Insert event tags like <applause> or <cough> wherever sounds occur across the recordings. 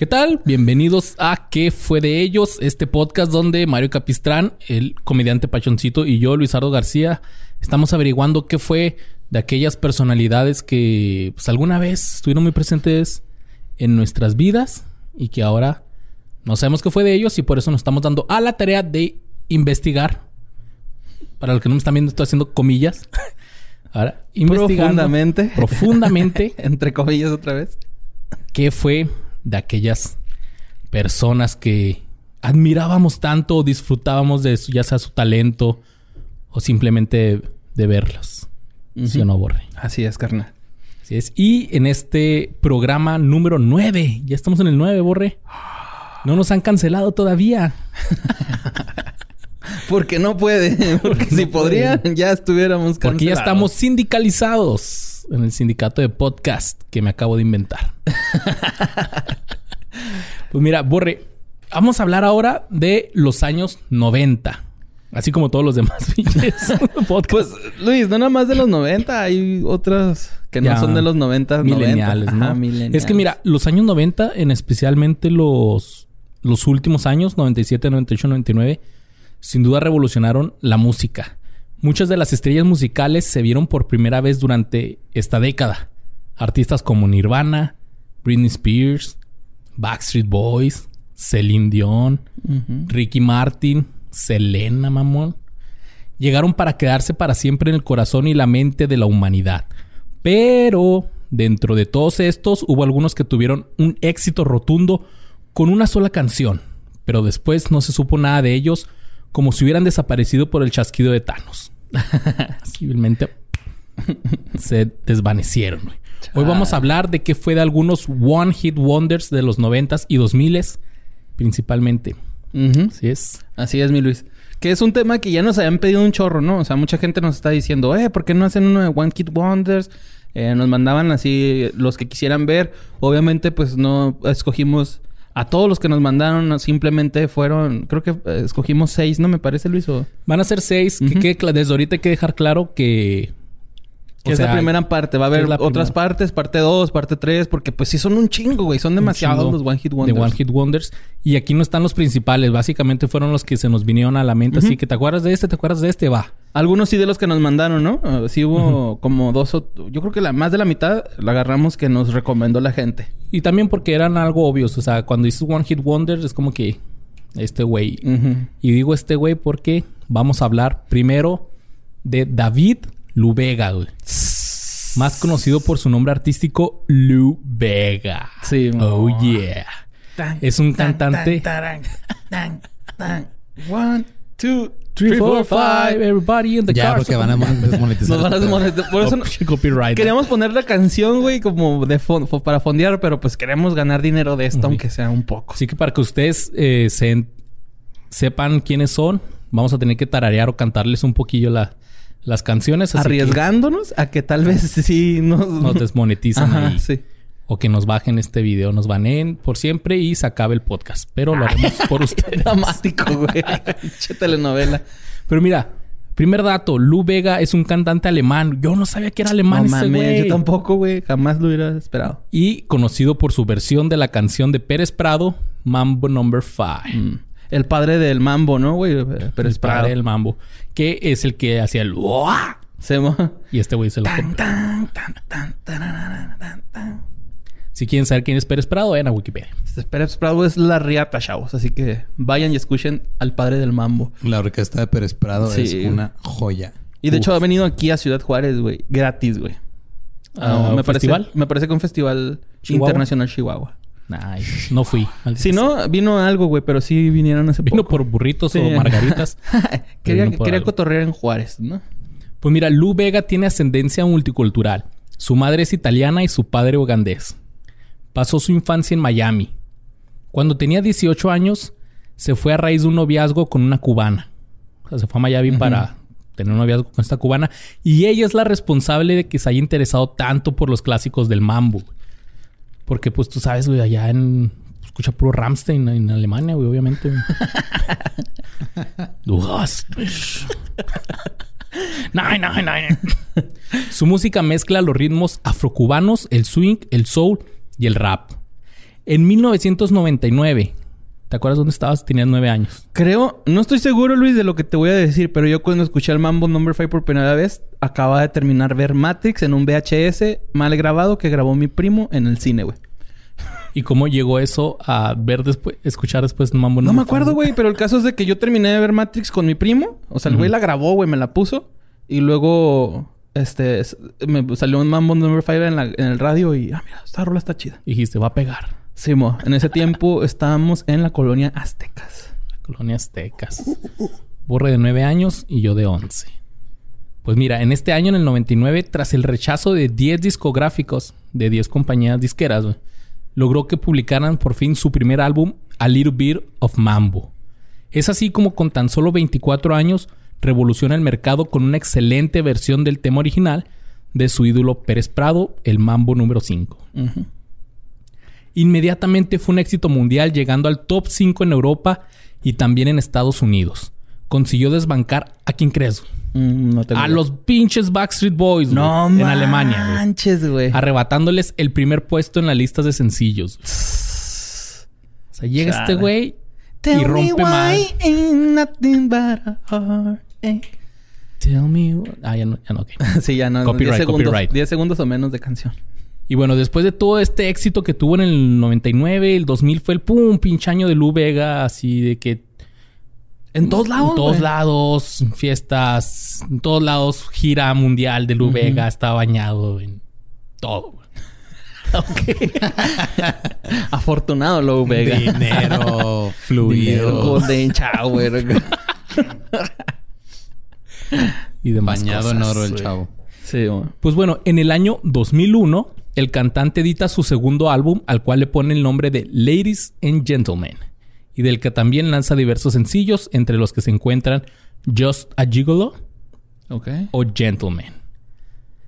¿Qué tal? Bienvenidos a ¿Qué fue de ellos? Este podcast donde Mario Capistrán, el comediante Pachoncito y yo, Luisardo García, estamos averiguando qué fue de aquellas personalidades que pues, alguna vez estuvieron muy presentes en nuestras vidas y que ahora no sabemos qué fue de ellos y por eso nos estamos dando a la tarea de investigar. Para los que no me están viendo, estoy haciendo comillas. <laughs> Ahora, profundamente. Profundamente. <laughs> entre comillas otra vez. ¿Qué fue de aquellas personas que admirábamos tanto o disfrutábamos de ya sea su talento o simplemente de verlos? ¿Sí o no, Borre? Así es, carnal. Así es. Y en este programa número 9, ya estamos en el 9, Borre. No nos han cancelado todavía. <laughs> Porque no puede. <laughs> Porque si podrían, ya estuviéramos cancelados. Porque ya estamos sindicalizados en el sindicato de podcast que me acabo de inventar. <laughs> pues mira, Borre, vamos a hablar ahora de los años 90. Así como todos los demás <laughs> <laughs> Pues, Luis, no nada más de los 90, hay otras que no son de los 90, mileniales, ¿no? Es que mira, los años 90, en especialmente los, los últimos años, 97, 98, 99, sin duda revolucionaron la música. Muchas de las estrellas musicales se vieron por primera vez durante esta década. Artistas como Nirvana, Britney Spears, Backstreet Boys, Celine Dion, Ricky Martin, Selena, mamón. Llegaron para quedarse para siempre en el corazón y la mente de la humanidad. Pero dentro de todos estos hubo algunos que tuvieron un éxito rotundo con una sola canción. Pero después no se supo nada de ellos como si hubieran desaparecido por el chasquido de Thanos. <laughs> Simplemente se desvanecieron. Hoy vamos a hablar de qué fue de algunos One Hit Wonders de los noventas y dos miles, principalmente. Así es. Así es, mi Luis. Que es un tema que ya nos habían pedido un chorro, ¿no? O sea, mucha gente nos está diciendo, eh, ¿por qué no hacen uno de One Hit Wonders? Eh, nos mandaban así los que quisieran ver. Obviamente, pues no escogimos a todos los que nos mandaron simplemente fueron, creo que eh, escogimos seis, ¿no? Me parece, Luis. ¿o? Van a ser seis. que, desde ahorita hay que dejar claro que que es la primera parte. Va a haber otras partes, parte 2, parte 3, porque pues sí son un chingo, güey. Son demasiados los One Hit Wonders. De One Hit Wonders. Y aquí no están los principales. Básicamente fueron los que se nos vinieron a la mente. Así que te acuerdas de este, te acuerdas de este, va. Algunos sí de los que nos mandaron, ¿no? Uh, sí hubo como dos o... Yo creo que la más de la mitad la agarramos que nos recomendó la gente. Y también porque eran algo obvios. O sea, cuando dices One Hit Wonders es como que... Este güey. Y digo este güey porque vamos a hablar primero de David Lubega, güey. Más conocido por su nombre artístico, Lu Vega. Sí. Oh, yeah. es un cantante. One, two, three, four, five. Everybody in the ya, porque van a desmonetizar. Nos van a desmonetizar. Por eso oh, copyright. queríamos poner la canción, güey, como de para fondear, pero pues queremos ganar dinero de esto, aunque sea un poco. Así que para que ustedes eh, sepan quiénes son, vamos a tener que tararear o cantarles un poquillo la, las canciones. Arriesgándonos a que tal vez sí nos, nos desmonetizan ahí. Sí. O que nos bajen este video, nos baneen por siempre y se acabe el podcast. Pero lo haremos <laughs> por ustedes. Dramático, güey. <laughs> che telenovela. Pero mira, primer dato. Lu Vega es un cantante alemán. Yo no sabía que era alemán no, ese güey. Yo tampoco, güey. Jamás lo hubiera esperado. Y conocido por su versión de la canción de Pérez Prado, Mambo Number 5 el padre del mambo, ¿no, güey? Pero el padre del mambo. Que es el que hacía el... y este güey se lo Si quieren saber quién es Pérez Prado, vayan a Wikipedia. Este Pérez Prado es la riata, chavos. Así que vayan y escuchen al padre del mambo. La orquesta de Pérez Prado es una joya. Y de hecho ha venido aquí a Ciudad Juárez, güey. Gratis, güey. Ah, me, parece, me parece que un festival internacional Chihuahua. Ay, no fui. Si no, vino algo, güey, pero sí vinieron ese <laughs> Vino por burritos o margaritas. quería, quería cotorrear en Juárez, ¿no? Pues mira, Lu Vega tiene ascendencia multicultural. Su madre es italiana y su padre ugandés. Pasó su infancia en Miami. Cuando tenía 18 años, se fue a raíz de un noviazgo con una cubana. O sea, se fue a Miami para tener un noviazgo con esta cubana. Y ella es la responsable de que se haya interesado tanto por los clásicos del mambo. Porque, pues, tú sabes, güey, allá en... Escucha puro Ramstein en Alemania, güey, obviamente. <laughs> du hast mich. Nein, nein, nein. Su música mezcla los ritmos afrocubanos, el swing, el soul y el rap. En 1999, ¿te acuerdas dónde estabas? Tenías nueve años. Creo, no estoy seguro, Luis, de lo que te voy a decir, pero yo cuando escuché el Mambo Number 5 por primera vez, acababa de terminar ver Matrix en un VHS mal grabado que grabó mi primo en el cine, güey. ¿Y cómo llegó eso a ver después, escuchar después Mambo No me acuerdo, güey, pero el caso es de que yo terminé de ver Matrix con mi primo. O sea, el güey la grabó, güey, me la puso. Y luego, este, me salió un Mambo Number 5 en, en, el radio y, ah, mira, esta rola está chida. Y dijiste, va a pegar. Sí, mo. En ese tiempo <laughs> estábamos en la colonia Aztecas. La colonia Aztecas. Borre de nueve años y yo de once. Pues mira, en este año, en el 99, tras el rechazo de 10 discográficos de 10 compañías disqueras, logró que publicaran por fin su primer álbum, A Little Bit of Mambo. Es así como con tan solo 24 años revoluciona el mercado con una excelente versión del tema original de su ídolo Pérez Prado, el Mambo número 5. Inmediatamente fue un éxito mundial llegando al top 5 en Europa y también en Estados Unidos. Consiguió desbancar a quién crees. Mm, a los pinches Backstreet Boys no en Alemania. Manches, güey. Arrebatándoles el primer puesto en las listas de sencillos. o sea, llega este güey y rompe más. Tell me. Ah, ya no, ya no, <laughs> sí, ya no. Copyright, 10 segundos, copyright. 10 segundos o menos de canción. Y bueno, después de todo este éxito que tuvo en el 99, el 2000 fue el pum, pinche año de Lu Vega, así de que en todos lados. En todos lados, fiestas, en todos lados, gira mundial de Lu Vega, está bañado en todo. <laughs> <laughs> Afortunado Lu Vega. Dinero, fluido. Golden Shower. <laughs> y demás Bañado en oro el chavo. Sí, Pues bueno, en el año 2001, el cantante edita su segundo álbum, al cual le pone el nombre de Ladies and Gentlemen y del que también lanza diversos sencillos, entre los que se encuentran Just a Gigolo o Gentleman.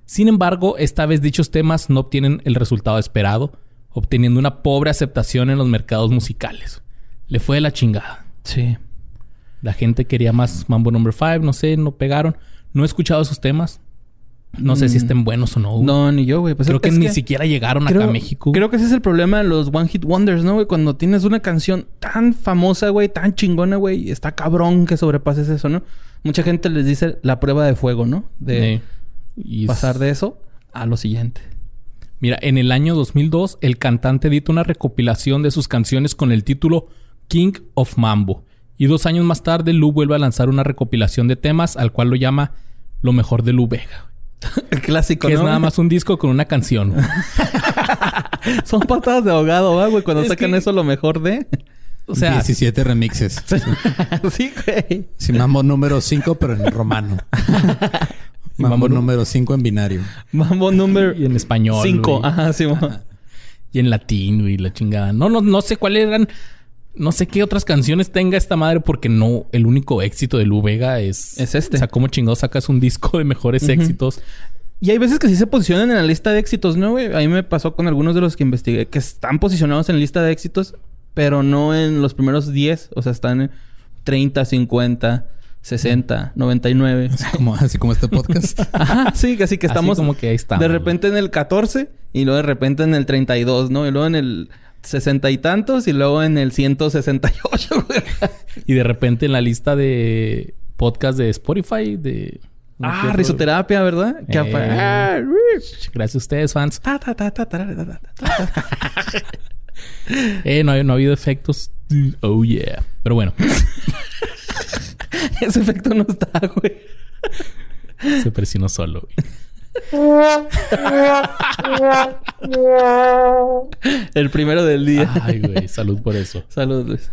Sin embargo, esta vez dichos temas no obtienen el resultado esperado, obteniendo una pobre aceptación en los mercados musicales. Le fue de la chingada. Sí. La gente quería más Mambo Number 5, no sé, no pegaron. No he escuchado esos temas. No sé si estén mm. buenos o no. No, ni yo, güey. Pues creo que ni siquiera llegaron acá a México. Creo que ese es el problema de los One Hit Wonders, ¿no, güey? Cuando tienes una canción tan famosa, güey, tan chingona, güey, está cabrón que sobrepases eso, ¿no? Mucha gente les dice la prueba de fuego, ¿no? De pasar de eso a lo siguiente. Mira, en el año 2002, el cantante edita una recopilación de sus canciones con el título King of Mambo. Y dos años más tarde, Lu vuelve a lanzar una recopilación de temas al cual lo llama Lo mejor de Lu Vega. El clásico, <laughs> que es nada más un disco con una canción. <laughs> Son patadas de ahogado, güey? Cuando sacan eso lo mejor de... O sea... 17 remixes. <laughs> sí, güey. Sí, mambo número 5, pero en romano. mambo, número 5 en binario. Mambo número... Y en español. 5. Ajá, sí. Y en latín, y la chingada. No, no, no sé cuáles eran... No sé qué otras canciones tenga esta madre porque no, el único éxito de Lu Vega es... Es este. O sea, ¿cómo chingado sacas un disco de mejores éxitos? Y hay veces que sí se posicionan en la lista de éxitos, ¿no, güey? A mí me pasó con algunos de los que investigué que están posicionados en la lista de éxitos, pero no en los primeros 10. O sea, están en 30, 50, 60, 99. Así como, así como este podcast. <laughs> Ajá, sí, así que estamos... como que ahí estamos. De repente en el 14 y luego de repente en el 32, ¿no? Y luego en el sesenta y tantos y luego en el 168, güey. <laughs> y de repente en la lista de podcast de Spotify de... ah, risoterapia, ¿verdad? Eh, gracias a ustedes, fans. eh, no, no ha habido efectos. Oh, yeah. Pero bueno. <laughs> Ese efecto no está, güey. Se presionó solo, güey. El primero del día. Ay, güey. Salud por eso. Salud, Luis.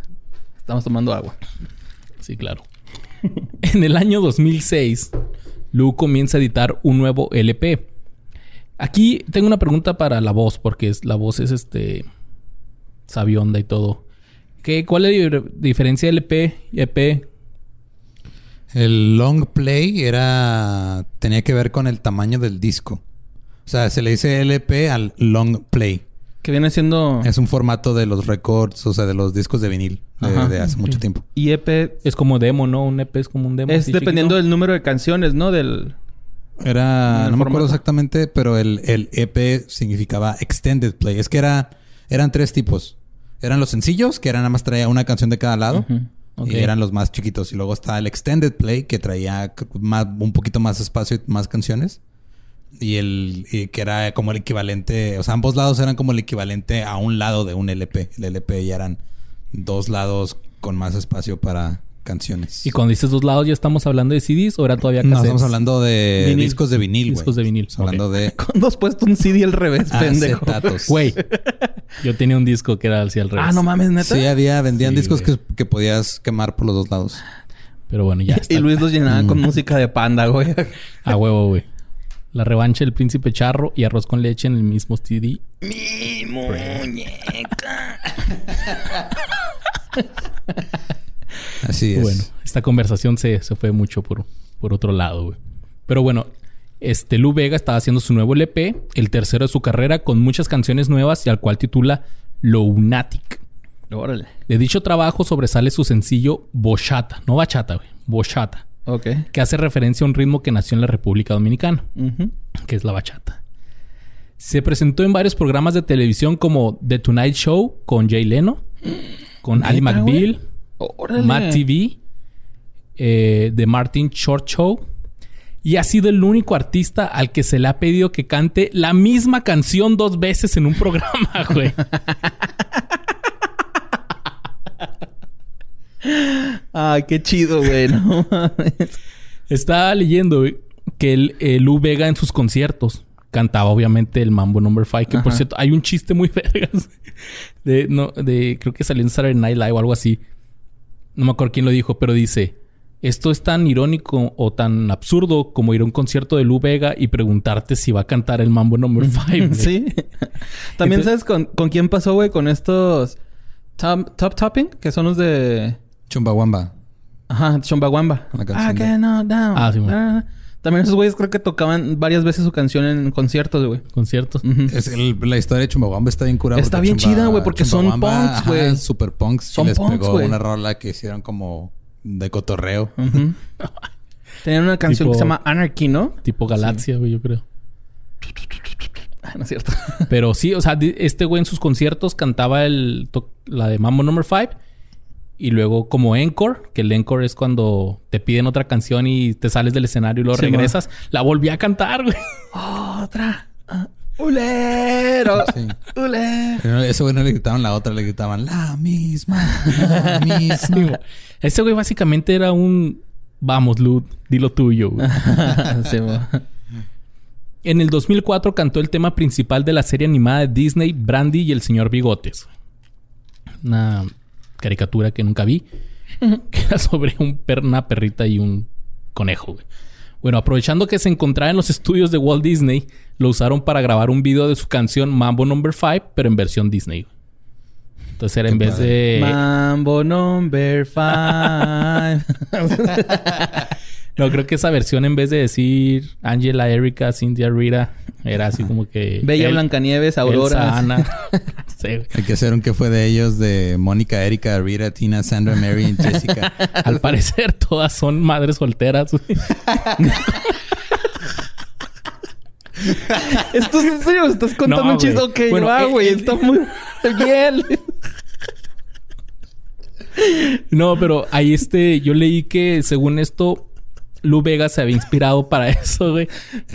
Estamos tomando agua. Sí, claro. En el año 2006, Lu comienza a editar un nuevo LP. Aquí tengo una pregunta para la voz, porque la voz es este. sabionda y todo. ¿Qué, ¿Cuál es la diferencia de LP y EP el long play era tenía que ver con el tamaño del disco. O sea, se le dice LP al long play. Que viene siendo... Es un formato de los records, o sea, de los discos de vinil de, hace mucho tiempo. Y EP... Es como demo, ¿no? Un EP es como un demo. Es dependiendo del número de canciones, ¿no? Del... Era... No me acuerdo exactamente, pero el, el EP significaba extended play. Es que era... Eran tres tipos. eran los sencillos, que eran nada más traía una canción de cada lado. Ujú. Ok. Y eran los más chiquitos. Y luego está el Extended Play, que traía más, un poquito más espacio y más canciones. Y el y que era como el equivalente, o sea, ambos lados eran como el equivalente a un lado de un LP. El LP ya eran dos lados con más espacio para canciones. Y cuando dices dos lados, ¿ya estamos hablando de CDs o era todavía no, cassettes? estamos hablando de Vinil. discos de vinil, güey. Discos de vinil, Estamos hablando de <laughs> Cuando has puesto un CD al revés, <laughs> pendejo. Güey, yo tenía un disco que era así al revés. Ah, no mames, neta. Sí, había, vendían Sí, discos que, que podías quemar por los dos lados. Pero bueno, ya <laughs> está. Y Luis los llenaba Mm. con música de panda, güey. A huevo, güey. La revancha del príncipe charro y arroz con leche en el mismo CD. Mi muñeca. Así es. Bueno, esta conversación se, se fue mucho por, por otro lado, güey. Pero bueno, este Lu Vega estaba haciendo su nuevo LP, el tercero de su carrera, con muchas canciones nuevas y al cual titula Lunatic. Órale. De dicho trabajo sobresale su sencillo Bochata, no bachata, güey, Bochata, Ok. que hace referencia a un ritmo que nació en la República Dominicana, que es la bachata. Se presentó en varios programas de televisión como The Tonight Show con Jay Leno, con Ali ¿Neta, McBeal, Órale. Matt TV, eh, The Martin Short Show. Y ha sido el único artista al que se le ha pedido que cante la misma canción dos veces en un programa, <laughs> güey. Ay, qué chido, güey. No <laughs> mames. Estaba leyendo güey, que el, el Lu Vega en sus conciertos cantaba obviamente el Mambo Number 5, que por cierto hay un chiste muy <laughs> vergas de, no, de creo que salió en Saturday Night Live o algo así. No me acuerdo quién lo dijo, pero dice, esto es tan irónico o tan absurdo como ir a un concierto de Lu Vega y preguntarte si va a cantar el Mambo Number <laughs> 5. sí. <laughs> También Entonces- sabes con, con quién pasó, güey, con estos top, top topping, que son los de Chumbawamba. Ajá, Chumbawamba. La canción I de- cannot down. Ah, sí. También esos güeyes creo que tocaban varias veces su canción en conciertos, güey. Conciertos. Ujú. Es el- la historia de Chumbawamba está bien curada. Está bien chida, güey, porque son punks, güey. super punks. Son y les punks, pegó güey. una rola que hicieron como de cotorreo. <laughs> Tenían una canción Tipo- que se llama Anarchy, ¿no? Tipo Galaxia, güey, yo creo. <laughs> Ah, no es cierto. Pero sí, o sea, este güey en sus conciertos cantaba el la de Mambo Number 5 y luego como encore, que el encore es cuando te piden otra canción y te sales del escenario y luego Sí, regresas, la volví a cantar, güey. Otra. Ah, Ulero. Sí. Ulero. Ese güey no le gritaban la otra, le gritaban la misma, la <laughs> misma. Sí, güey. Ese güey básicamente era un vamos, Lud, di lo tuyo, güey. <laughs> Sí, güey. En el 2004 cantó el tema principal de la serie animada de Disney, Brandy y el señor Bigotes. Una caricatura que nunca vi. <laughs> que era sobre un per- una perrita y un conejo. güey. Bueno, aprovechando que se encontraba en los estudios de Walt Disney, lo usaron para grabar un video de su canción Mambo Number 5, pero en versión Disney. güey. Entonces era en vez de... Mambo number five. <laughs> <laughs> No, creo que esa versión en vez de decir Angela, Erika, Cynthia, Rita, era así como que... Bella El- Blancanieves, Elsa, Aurora. Ana. <laughs> Sí, güey. Hay que hacer un que fue de ellos de Mónica, Erika, Rita, Tina, Sandra, Mary y Jessica. <laughs> Al parecer todas son madres solteras. <laughs> ¿Esto es en serio? ¿Estás contando No, un chiste? Ok, Bueno, va, eh, güey. eh, Está muy bien. No, pero ahí este, yo leí que según esto, Lu Vega se había inspirado para <laughs> eso, güey.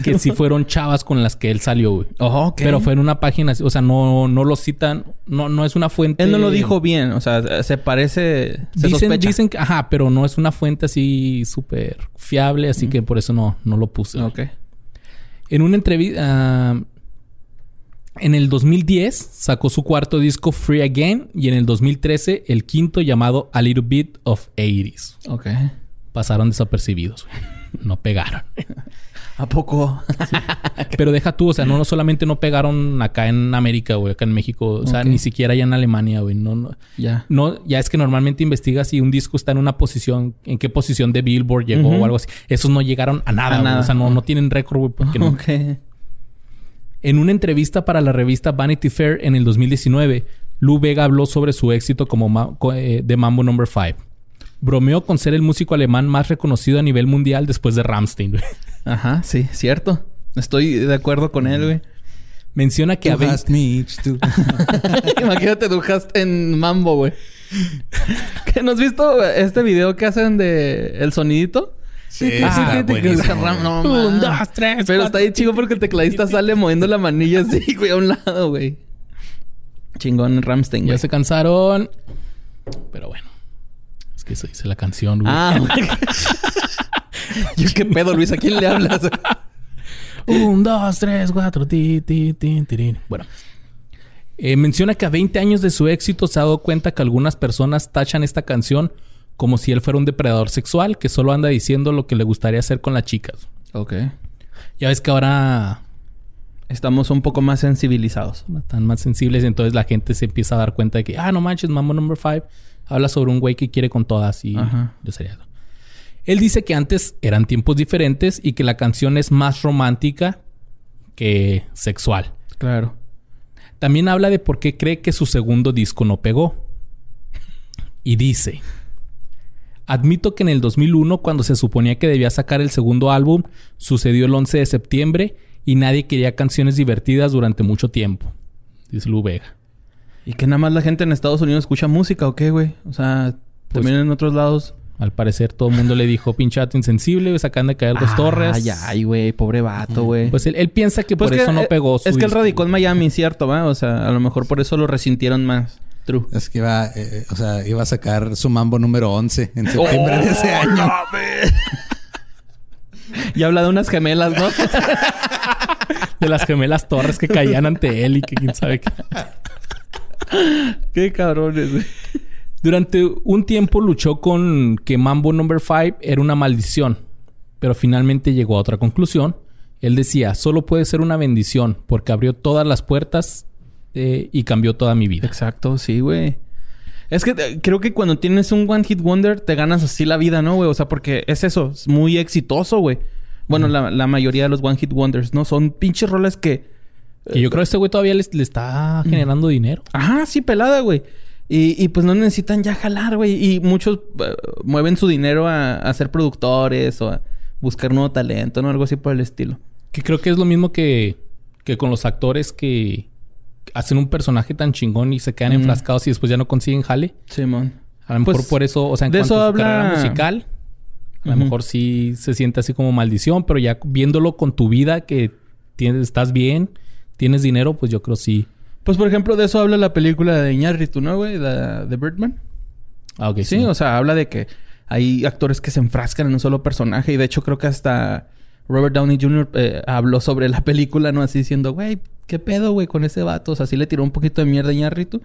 Que sí fueron chavas con las que él salió, güey. Oh. Pero fue en una página, o sea, no, no lo citan, no, no es una fuente. Él no lo dijo bien. O sea, se parece... Se Dicen, sospecha. dicen que, ajá, pero no es una fuente así súper fiable, así que por eso no, no lo puse. güey. Ok. En una entrevista. en el 2010 sacó su cuarto disco Free Again y en el 2013 el quinto llamado A Little Bit of 80s. Ok. Pasaron desapercibidos, güey. No pegaron. <laughs> ¿A poco? Pero deja tú, o sea, no, no solamente no pegaron acá en América, güey, acá en México, o sea, ni siquiera allá en Alemania, güey. No, no, ya. no, ya es que normalmente investigas si un disco está en una posición, en qué posición de Billboard llegó o algo así. Esos no llegaron a nada, A nada. O sea, no, no tienen récord, güey, porque no. <laughs> En una entrevista para la revista Vanity Fair en el 2019, Lou Vega habló sobre su éxito como ma- eh, de Mambo Number 5. Bromeó con ser el músico alemán más reconocido a nivel mundial después de Rammstein. güey. Ajá, sí, cierto. Estoy de acuerdo con él, güey. menciona que mich, du. <laughs> Imagínate, du hast en mambo, güey. <laughs> ¿Que ¿No has visto este video que hacen de el sonidito? Sí, Ah, no, Un, dos, tres, Pero cuatro. está ahí chido porque el tecladista <laughs> sale moviendo la manilla así, güey, a un lado, güey. Chingón Ramstein, Ya güey. se cansaron. Pero bueno. Que eso dice la canción, güey. Ah. <laughs> Yo, ¿Qué pedo, Luis? ¿A quién le hablas? Un, dos, tres, cuatro. Ti, ti, ti, tirín. Bueno. Eh, menciona que a 20 años de su éxito se ha dado cuenta que algunas personas tachan esta canción como si él fuera un depredador sexual que solo anda diciendo lo que le gustaría hacer con las chicas. ok. Ya ves que ahora Estamos un poco más sensibilizados. están más sensibles entonces la gente se empieza a dar cuenta de que, ah, no manches, Mambo Number 5 habla sobre un güey que quiere con todas y Ajá. yo sería. Él dice que antes eran tiempos diferentes y que la canción es más romántica que sexual. Claro. También habla de por qué cree que su segundo disco no pegó. Y dice, admito que en el 2001, cuando se suponía que debía sacar el segundo álbum, sucedió el 11 de septiembre y nadie quería canciones divertidas durante mucho tiempo. Dice Lu Vega. ¿Y que nada más la gente en Estados Unidos escucha música o qué, güey? O sea, también en otros lados. Al parecer todo el mundo le dijo pinchato insensible, se acaban de caer dos torres. Ay, ay, güey. Pobre vato, güey. Pues él, él piensa que Pues por que, eso no pegó su Es que él radicó en Miami, cierto, ¿va? O sea, a lo mejor por eso lo resintieron más. True. Es que iba, eh, o sea, iba a sacar su mambo número 11 en septiembre de ese año. <laughs> Y habla de unas gemelas, ¿no? <laughs> De las gemelas torres que caían ante él y que quién sabe qué. <laughs> qué cabrones, güey. Durante un tiempo luchó con que Mambo Number 5 era una maldición, pero finalmente llegó a otra conclusión. Él decía, solo puede ser una bendición porque abrió todas las puertas eh, y cambió toda mi vida. Exacto, sí, güey. Es que eh, creo que cuando tienes un One Hit Wonder te ganas así la vida, ¿no, güey? O sea, porque es eso, es muy exitoso, güey. Bueno, la, la mayoría de los One Hit Wonders, ¿no? Son pinches roles que... Que yo creo que este güey todavía le, está generando dinero. Ajá, sí, pelada, güey. Y, y pues no necesitan ya jalar, güey. Y muchos eh, mueven su dinero a, a ser productores o a buscar nuevo talento, ¿no? Algo así por el estilo. Que creo que es lo mismo que, que con los actores que hacen un personaje tan chingón y se quedan Mm. enfrascados y después ya no consiguen jale. Simón. A lo mejor Pues, por eso, o sea, en de cuanto eso a su habla- carrera musical, a lo mejor sí se siente así como maldición, pero ya viéndolo con tu vida que tienes, estás bien, tienes dinero, pues yo creo sí. Pues, por ejemplo, de eso habla la película de Iñárritu, ¿no, güey? La de Birdman. Ah, ok, Sí, o sea, habla de que hay actores que se enfrascan en un solo personaje. Y de hecho, creo que hasta Robert Downey Jr. eh, habló sobre la película, ¿no? Así diciendo, güey, ¿qué pedo, güey, con ese vato? O sea, sí le tiró un poquito de mierda a Iñárritu.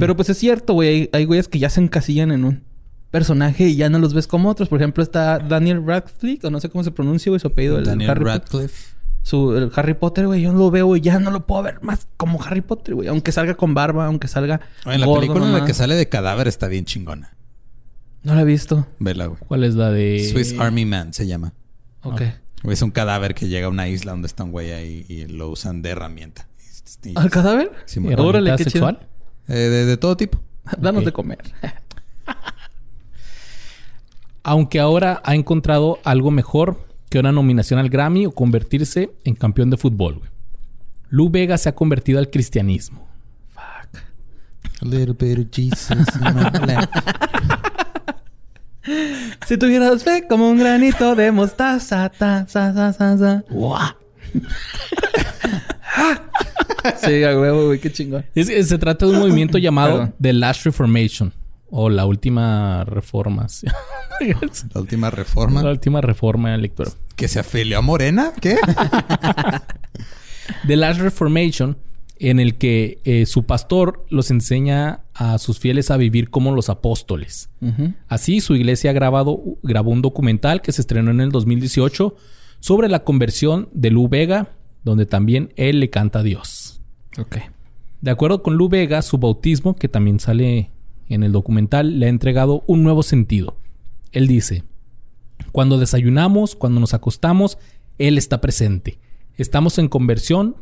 Pero pues es cierto, güey. Hay, hay güeyes que ya se encasillan en un personaje y ya no los ves como otros. Por ejemplo, está Daniel Radcliffe, o no sé cómo se pronuncia, güey, su apellido. el Daniel Harry, Radcliffe. Su, el Harry Potter, güey. Yo no lo veo y ya no lo puedo ver más como Harry Potter, güey. Aunque salga con barba, aunque salga Oye, la gordo película en la que sale de cadáver está bien chingona. No la he visto. Vela, güey. ¿Cuál es la de Swiss Army Man se llama. Ok. Güey, Es un cadáver que llega a una isla donde está un güey ahí y lo usan de herramienta. ¿Al cadáver? Sí, ¿Herramienta mo- Órale, qué sexual? eh, de, de todo tipo. <laughs> Danos de comer. <laughs> Aunque ahora ha encontrado algo mejor que una nominación al Grammy o convertirse en campeón de fútbol. güey. Lou Vega se ha convertido al cristianismo. A little bit of Jesus in my life. Si tuvieras fe como un granito de mostaza, ta, sa, sa, sa, sa. <laughs> Sí, a huevo, güey, qué chingón. Es- es- se trata de un movimiento <coughs> llamado Perdón. The Last Reformation o la última reforma. sí. <laughs> La última reforma. la última reforma electoral. ¿Que se afilió a Morena? ¿Qué? <laughs> The Last Reformation, en el que eh, su pastor los enseña a sus fieles a vivir como los apóstoles. Así, su iglesia ha grabado, grabó un documental que se estrenó en el 2018 sobre la conversión de Lu Vega, donde también él le canta a Dios. Ok. De acuerdo con Lu Vega, su bautismo, que también sale en el documental, le ha entregado un nuevo sentido. Él dice, cuando desayunamos, cuando nos acostamos, Él está presente. Estamos en conversión,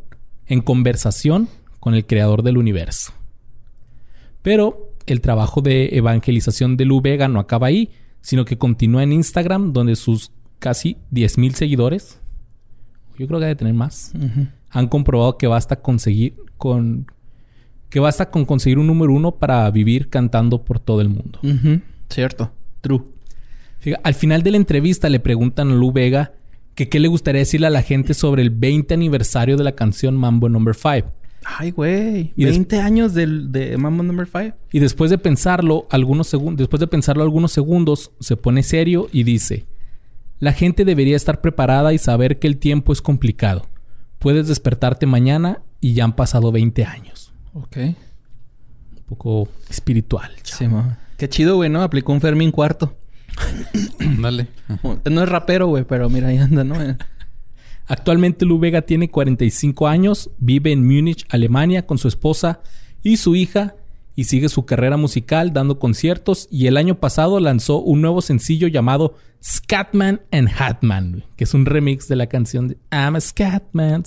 en conversación con el Creador del universo. Pero el trabajo de evangelización de Lu Vega no acaba ahí, sino que continúa en Instagram, donde sus casi 10.000 seguidores, yo creo que debe tener más, han comprobado que basta conseguir con que basta con conseguir un número uno para vivir cantando por todo el mundo. Cierto. True. al final de la entrevista le preguntan a Lu Vega que qué le gustaría decirle a la gente sobre el 20 aniversario de la canción Mambo Number 5. Ay, güey. 20 años del, de Mambo Number 5. Y después de pensarlo algunos segundos, después de pensarlo algunos segundos, se pone serio y dice: La gente debería estar preparada y saber que el tiempo es complicado. Puedes despertarte mañana y ya han pasado 20 años. Ok. Un poco espiritual. Sí, Qué chido, güey, ¿no? Aplicó un Fermín cuarto. <coughs> Dale. <coughs> No es rapero, güey, pero mira, ahí anda, ¿no? <coughs> Actualmente Lu Vega tiene 45 años, vive en Múnich, Alemania, con su esposa y su hija y sigue su carrera musical dando conciertos y el año pasado lanzó un nuevo sencillo llamado Scatman and Hatman, que es un remix de la canción de I'm a Scatman.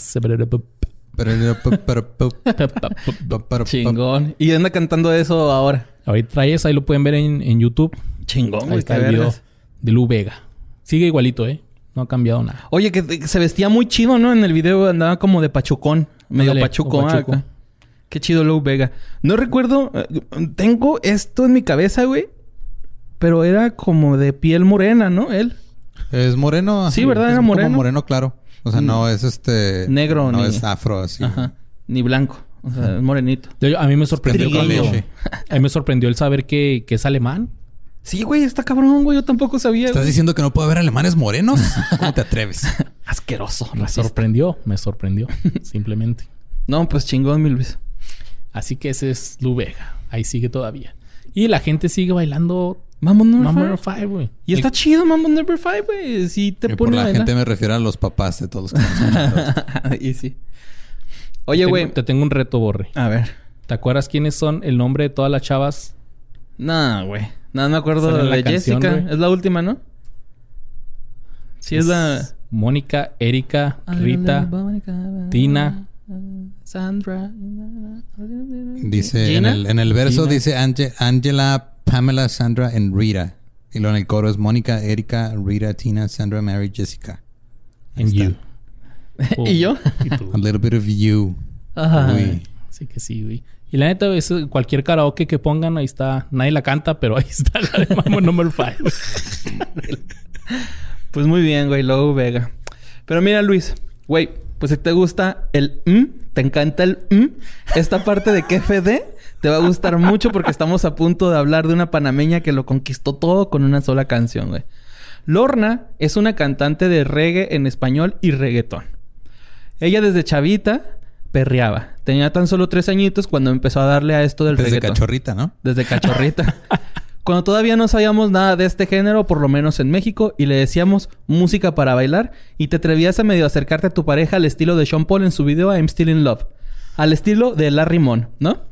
Chingón. Y anda cantando eso ahora. Ahorita traes, ahí lo pueden ver en, YouTube. Chingón, Ahí está el video de Lu Vega. Sigue igualito, ¿eh? No ha cambiado nada. Oye, que se vestía muy chido, ¿no? En el video andaba como de pachucón. Medio pachucón. Qué chido Lu Vega. No recuerdo... Eh, tengo esto en mi cabeza, güey. Pero era como de piel morena, ¿no? Él. Es moreno. Sí, ¿verdad? Era moreno. moreno, claro. O sea, no es este... Negro. No es afro, así. Ajá. Ni blanco. O sea, es morenito. a mí me sorprendió A mí me sorprendió el saber que, que es alemán. Sí, güey, está cabrón, güey. Yo tampoco sabía. ¿Estás diciendo que no puede haber alemanes morenos? <laughs> ¿Cómo te atreves? Asqueroso. <laughs> Me sorprendió, me sorprendió. <laughs> simplemente. No, pues chingón, mi Luis. Así que ese es Lu Vega. Ahí sigue todavía. Y la gente sigue bailando Mambo Number 5, güey. Y está chido Mambo Number 5, güey. Si te pone Por la gente me refiero a los papás de todos los que Y sí. Oye, güey. Te, tengo un reto, Borre. A ver. ¿Te acuerdas quiénes son el nombre de todas las chavas? No, güey. No me acuerdo de la Jessica. Es la última, ¿no? Sí, es, la... Mónica, Erika, Rita, Tina. Sandra. Dice en el, en el verso dice Angela, Pamela, Sandra y Rita. Y luego en el coro es Mónica, Erika, Rita, Tina, Sandra, Mary, Jessica. And you. <laughs> ¿Y yo? A little bit of you. Ajá. Sí que sí, güey. Y la neta, es cualquier karaoke que pongan, ahí está. Nadie la canta, pero ahí está la de Mambo Number 5. <laughs> pues muy bien, güey. Low Vega. Pero mira, Luis. Güey, pues si te gusta el mm, te encanta el mm, esta parte de KFD te va a gustar mucho porque estamos a punto de hablar de una panameña que lo conquistó todo con una sola canción, güey. Lorna es una cantante de reggae en español y reggaetón. Ella desde chavita perreaba. Tenía tan solo tres añitos cuando empezó a darle a esto del Desde cachorrita, ¿no? Desde <laughs> cachorrita. cuando todavía no sabíamos nada de este género, por lo menos en México, y le decíamos música para bailar, y te atrevías a medio acercarte a tu pareja al estilo de Sean Paul en su video I'm Still in Love. Al estilo de Larry Mon, ¿no?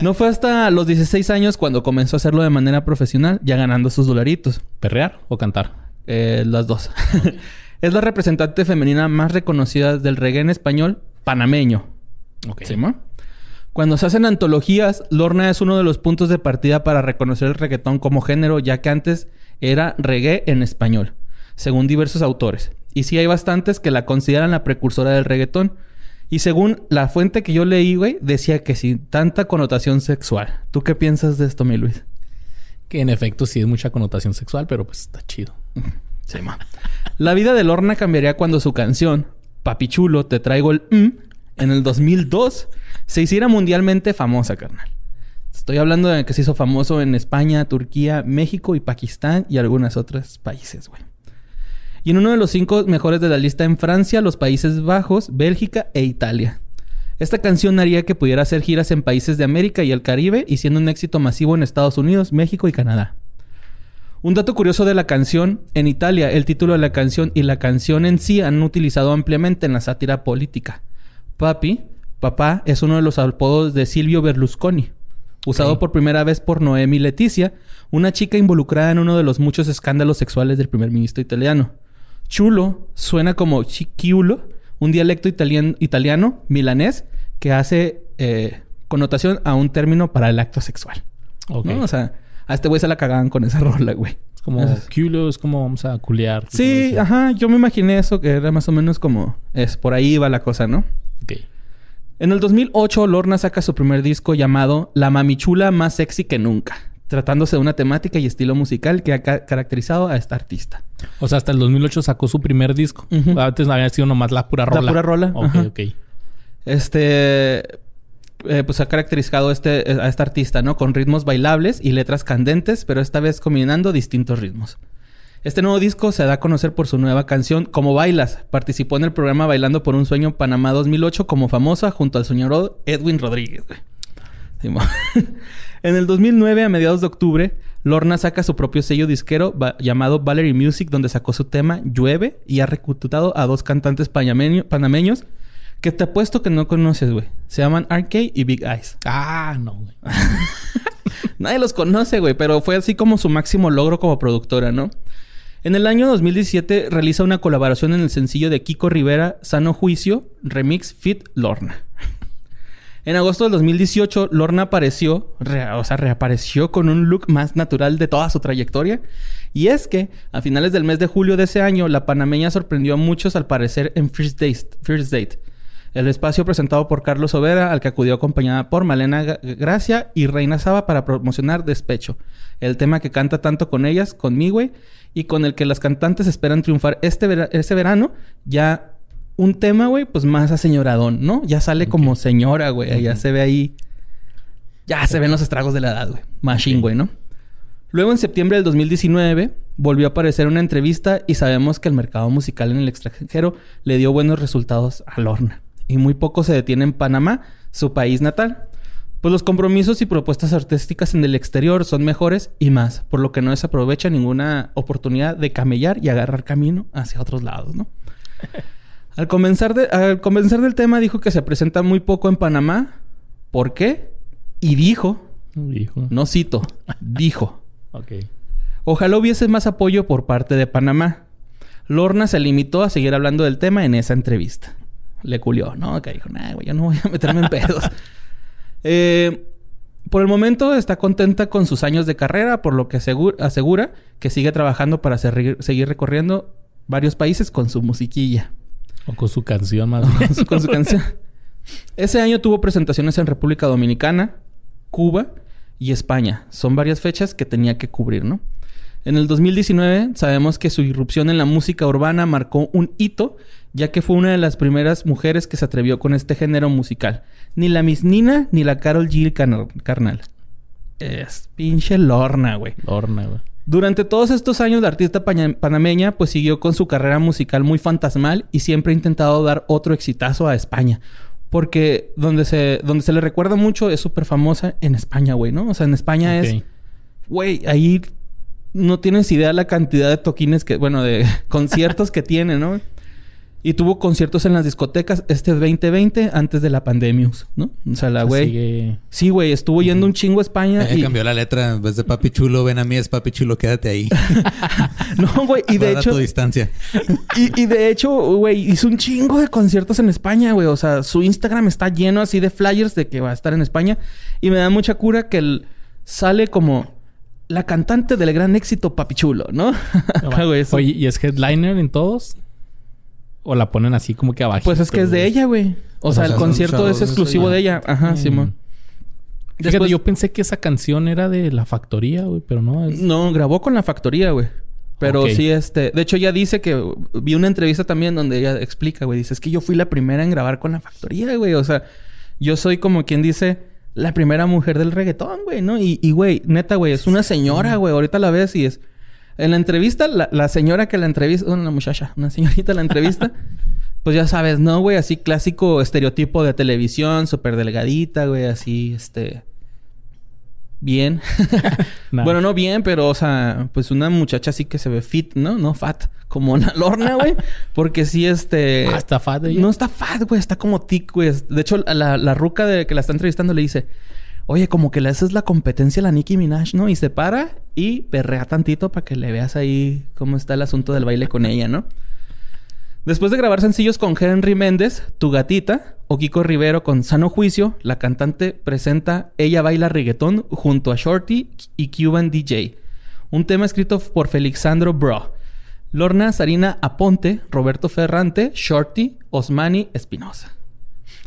No fue hasta los 16 años cuando comenzó a hacerlo de manera profesional, ya ganando sus dolaritos. ¿Perrear o cantar? Eh, las dos. <laughs> es la representante femenina más reconocida del reggae en español panameño. Ok. Cuando se hacen antologías, Lorna es uno de los puntos de partida para reconocer el reggaetón como género, ya que antes era reggae en español, según diversos autores. Y sí hay bastantes que la consideran la precursora del reggaetón. Y según la fuente que yo leí, güey, decía que sin tanta connotación sexual. ¿Tú qué piensas de esto, mi Luis? Que en efecto sí es mucha connotación sexual, pero pues está chido. Sí, ma. La vida de Lorna cambiaría cuando su canción, Papi Chulo, te traigo el mm, en el 2002 se hiciera mundialmente famosa, carnal. Estoy hablando de que se hizo famoso en España, Turquía, México y Pakistán y algunos otros países, güey. Y en uno de los cinco mejores de la lista en Francia, los Países Bajos, Bélgica e Italia. Esta canción haría que pudiera hacer giras en países de América y el Caribe y siendo un éxito masivo en Estados Unidos, México y Canadá. Un dato curioso de la canción, en Italia el título de la canción y la canción en sí han utilizado ampliamente en la sátira política. Papi, papá, es uno de los apodos de Silvio Berlusconi, usado por primera vez por Noemi Leticia, una chica involucrada en uno de los muchos escándalos sexuales del primer ministro italiano. Chulo suena como chiquiulo, un dialecto italiano, milanés, que hace eh, connotación a un término para el acto sexual. O sea, a este güey se la cagaban con esa <laughs> rola, güey. Es Como culo es como vamos a culear. Sí, ajá. Yo me imaginé eso, que era más o menos como... Es por ahí va la cosa, ¿no? Ok. En el 2008, Lorna saca su primer disco llamado La Mamichula más sexy que nunca, tratándose de una temática y estilo musical que ha caracterizado a esta artista. O sea, hasta el 2008 sacó su primer disco. Antes había sido nomás la pura rola. La pura rola. Ok, ok. Este... Eh, pues ha caracterizado este, a esta artista, ¿no? Con ritmos bailables y letras candentes, pero esta vez combinando distintos ritmos. Este nuevo disco se da a conocer por su nueva canción Como Bailas. Participó en el programa Bailando por un Sueño Panamá 2008 como famosa junto al soñador Edwin Rodríguez. <laughs> en el 2009, a mediados de octubre, Lorna saca su propio sello disquero llamado Valerie Music, donde sacó su tema Llueve y ha reclutado a dos cantantes panameños que te apuesto que no conoces, güey. Se llaman RK y Big Eyes. Ah, no, güey. <laughs> Nadie los conoce, güey, pero fue así como su máximo logro como productora, ¿no? En el año 2017 realiza una colaboración en el sencillo de Kiko Rivera, Sano Juicio, Remix Fit Lorna. En agosto del 2018, Lorna apareció, o sea, reapareció con un look más natural de toda su trayectoria. Y es que, a finales del mes de julio de ese año, la panameña sorprendió a muchos al parecer en First Date, First Date el espacio presentado por Carlos Overa, al que acudió acompañada por Malena Gracia y Reina Saba para promocionar Despecho, el tema que canta tanto con ellas, conmigo y con el que las cantantes esperan triunfar este verano, ya un tema, güey, pues más aseñoradón, ¿no? Ya sale como señora, güey, ya se ve ahí, ya se ven los estragos de la edad, güey, machine, güey, ¿no? Luego en septiembre del 2019 volvió a aparecer una entrevista y sabemos que el mercado musical en el extranjero le dio buenos resultados a Lorna y muy poco se detiene en Panamá, su país natal. Pues los compromisos y propuestas artísticas en el exterior son mejores y más, por lo que no desaprovecha ninguna oportunidad de camellar y agarrar camino hacia otros lados, ¿no? <laughs> al, comenzar al del tema dijo que se presenta muy poco en Panamá. ¿Por qué? Y dijo, dijo. no cito, <laughs> dijo. ok. Ojalá hubiese más apoyo por parte de Panamá. Lorna se limitó a seguir hablando del tema en esa entrevista le culió, ¿no? Que dijo, nah, güey, yo no voy a meterme en <laughs> pedos. Eh, por el momento está contenta con sus años de carrera, por lo que asegura, que sigue trabajando para seguir recorriendo varios países con su musiquilla. O con su canción más bien. <laughs> con su canción. Ese año tuvo presentaciones en República Dominicana, Cuba y España. Son varias fechas que tenía que cubrir, ¿no? En el 2019 sabemos que su irrupción en la música urbana marcó un hito ya que fue una de las primeras mujeres que se atrevió con este género musical. Ni la Miss Nina ni la Carol G. carnal. Es pinche Lorna, güey. Lorna, güey. Durante todos estos años, la artista panameña pues siguió con su carrera musical muy fantasmal y siempre ha intentado dar otro exitazo a España. Porque donde se, donde se le recuerda mucho es súper famosa en España, güey, ¿no? O sea, en España es... Güey, ahí no tienes idea la cantidad de toquines que... Bueno, de <laughs> conciertos que tiene, ¿no? Y tuvo conciertos en las discotecas este 2020 antes de la pandemia, ¿no? O sea, la güey. Sí, güey, estuvo yendo un chingo a España. y... cambió la letra. En vez de papi chulo, ven a mí, es papi chulo, quédate ahí. <laughs> no, güey, y de hecho. tu distancia. y, y de hecho, güey, hizo un chingo de conciertos en España, güey. O sea, su Instagram está lleno así de flyers de que va a estar en España. Y me da mucha cura que él sale como la cantante del gran éxito Papi Chulo, ¿no? <laughs> Oye, ¿y es headliner en todos? O la ponen así como que abajo. Pues es que es de ella, güey. O, sea, el concierto es exclusivo de ella. Ajá, mm. Simón. Después... yo pensé que esa canción era de La Factoría, güey, pero no. No, grabó con La Factoría, güey. Pero sí, este... De hecho, ella dice que... Vi una entrevista también donde ella explica, güey. Dice, es que yo fui la primera en grabar con La Factoría, güey. O sea, yo soy como quien dice... La primera mujer del reggaetón, güey, ¿no? Y, güey, neta, güey, es una señora, güey. Ahorita la ves y es... En la entrevista, la, señora que la entrevista, una muchacha, una señorita la entrevista, <laughs> pues ya sabes, ¿no, güey? Así clásico estereotipo de televisión, súper delgadita, güey, así, este. Bien. <laughs> bueno, no bien, pero, o sea, pues una muchacha así que se ve fit, ¿no? No fat, como una lorna, güey. <laughs> Porque sí, este. Ah, está fat, güey. No está fat, güey, está como tic, güey. De hecho, la, la ruca de que la está entrevistando le dice oye, como que le haces la competencia a la Nicki Minaj, ¿no? Y se para y perrea tantito para que le veas ahí cómo está el asunto del baile con ella, ¿no? Después de grabar sencillos con Henry Méndez, Tu Gatita, o Kiko Rivero con Sano Juicio, la cantante presenta Ella Baila Reggaetón junto a Shorty y Cuban DJ. Un tema escrito por Felixandro Bro. Lorna Sarina Aponte, Roberto Ferrante, Shorty, Osmani Espinosa.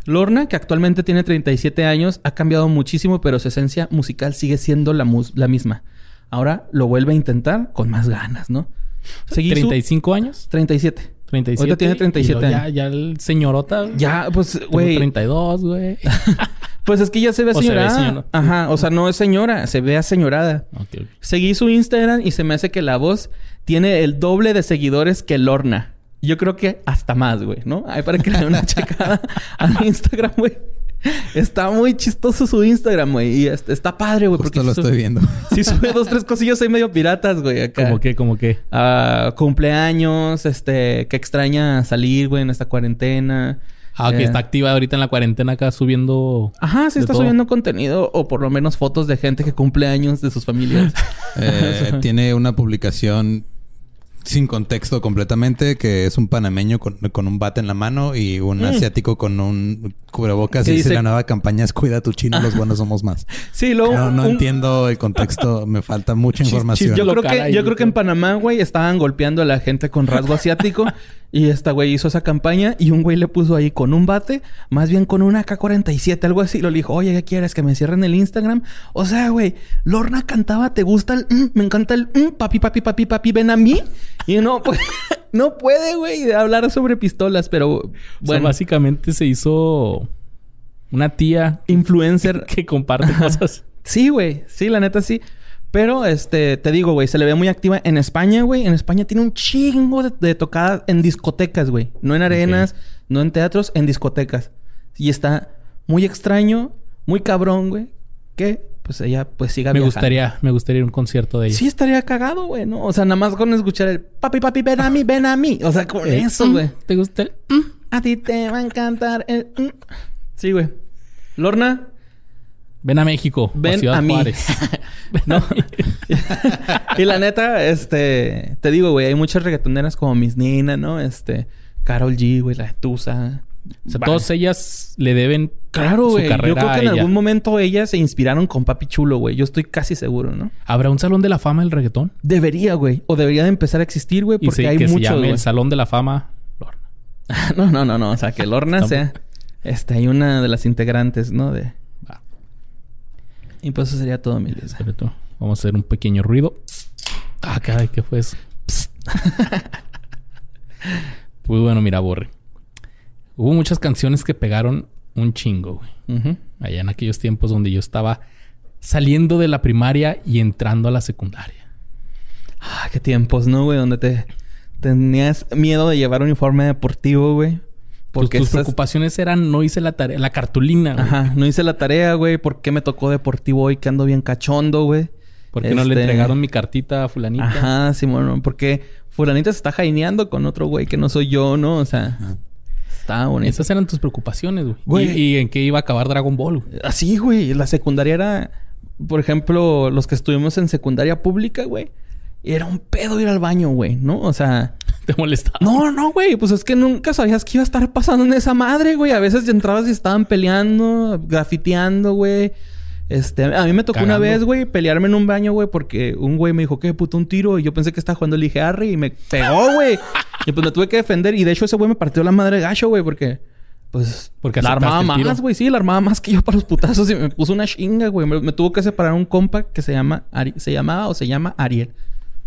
Lorna, que actualmente tiene 37 años, ha cambiado muchísimo, pero su esencia musical sigue siendo la, la misma. Ahora lo vuelve a intentar con más ganas, ¿no? ¿35 años? 37. 37. Ahorita tiene 37 ya, Ya el señorota. Ya, pues, güey. 32, güey. <laughs> pues es que ya se ve señorada. Ajá, o sea, no es señora, se ve señorada. Okay. Seguí su Instagram y se me hace que la voz tiene el doble de seguidores que Lorna. Yo creo que hasta más, güey, ¿no? Ahí para que le una <laughs> checada a mi Instagram, güey. Está muy chistoso su Instagram, güey. Y está padre, güey. Porque lo estoy viendo. <laughs> Sí sube dos, tres cosillas ahí medio piratas, güey, acá. ¿Cómo qué? ¿Cómo qué? Ah, cumpleaños, este... Que extraña salir, güey, en esta cuarentena. Ah, que eh, está activa ahorita en la cuarentena acá subiendo... Ajá, sí está subiendo contenido. O por lo menos fotos de gente que cumple años de sus familias. <laughs> Eh, tiene una publicación sin contexto completamente, que es un panameño con, un bate en la mano y un mm. asiático con un cubrebocas. Y dice, la nueva campaña es cuida tu chino, los buenos somos más. <laughs> Sí, luego... No, no entiendo el contexto. <laughs> Me falta mucha información. yo, creo que, yo creo que en Panamá, güey, estaban golpeando a la gente con rasgo asiático. <laughs> y esta güey hizo esa campaña y un güey le puso ahí con un bate, más bien con una K-47, algo así. Lo dijo, oye, ¿qué quieres? ¿Que me cierren el Instagram? O sea, güey, Lorna cantaba, ¿te gusta el... Mm? me encanta el... Mm, papi, papi, papi, papi, ven a mí. Y no, pues... <laughs> no puede, güey, hablar sobre pistolas, pero bueno. básicamente se hizo una tía influencer <laughs> que comparte cosas. sí, güey, sí, la neta sí. Pero, este, te digo, güey, se le ve muy activa en España, güey. En España tiene un chingo de, tocadas en discotecas, güey. No en arenas, no en teatros, en discotecas. Y está muy extraño, muy cabrón, güey. Que pues ella pues siga me gustaría me gustaría ir a un concierto de ella. Sí estaría cagado güey no o sea nada más con escuchar el papi papi ven a mí ven a mí o sea con eso güey. te gusta el mm, a ti te va a encantar el mm. sí güey. Lorna. Ven a México ven a, Ciudad a mí. Juárez. <laughs> no. <laughs> y la neta este te digo güey hay muchas reggaetoneras como Miss Nina no este Carol G güey la Tusa o sea, todas ellas le deben claro, su carrera Yo creo que en algún momento ellas se inspiraron con Papi Chulo, güey. Yo estoy casi seguro, ¿no? ¿Habrá un salón de la fama del reggaetón? Debería, güey. O debería de empezar a existir, güey, porque hay que mucho. el salón de la fama Lorna. <laughs> no, no, no, no. O sea, que Lorna sea. Este, hay una de las integrantes, ¿no? De. Va. Y pues eso sería todo, mi Vamos a hacer un pequeño ruido. Ah, caray, ¿qué fue eso? <laughs> pues bueno, mira, borre. Hubo muchas canciones que pegaron un chingo, güey. Allá en aquellos tiempos donde yo estaba saliendo de la primaria y entrando a la secundaria. Ah, qué tiempos, ¿no, güey? Donde te tenías miedo de llevar un uniforme deportivo, güey. Porque tus, preocupaciones eran no hice la tarea, la cartulina. Güey. Ajá, no hice la tarea, güey. ¿Por qué me tocó deportivo hoy que ando bien cachondo, güey? ¿Por qué no le este, entregaron mi cartita a fulanita? Ajá, sí, bueno, porque fulanita se está jaineando con otro güey que no soy yo, ¿no? O sea... Está bonito. Esas eran tus preocupaciones, güey. ¿Y, en qué iba a acabar Dragon Ball? Así, güey. La secundaria era... Por ejemplo, los que estuvimos en secundaria pública, güey. Era un pedo ir al baño, güey, ¿no? O sea... <laughs> ¿Te molestaba? No, no, güey. Pues es que nunca sabías qué iba a estar pasando en esa madre, güey. A veces entrabas y estaban peleando, grafiteando, güey. Este, a mí me tocó una vez, güey, pelearme en un baño, güey, porque un güey me dijo, ¿qué puto un tiro? Y yo pensé que estaba jugando el Harry y me pegó, güey. y pues me tuve que defender. Y de hecho, ese güey me partió la madre gacho, güey, porque. Pues, porque la armaba más, güey, sí, la armaba más que yo para los putazos y me puso una chinga, güey. Me, tuvo que separar un compa que se llama, se llamaba o se llama Ariel.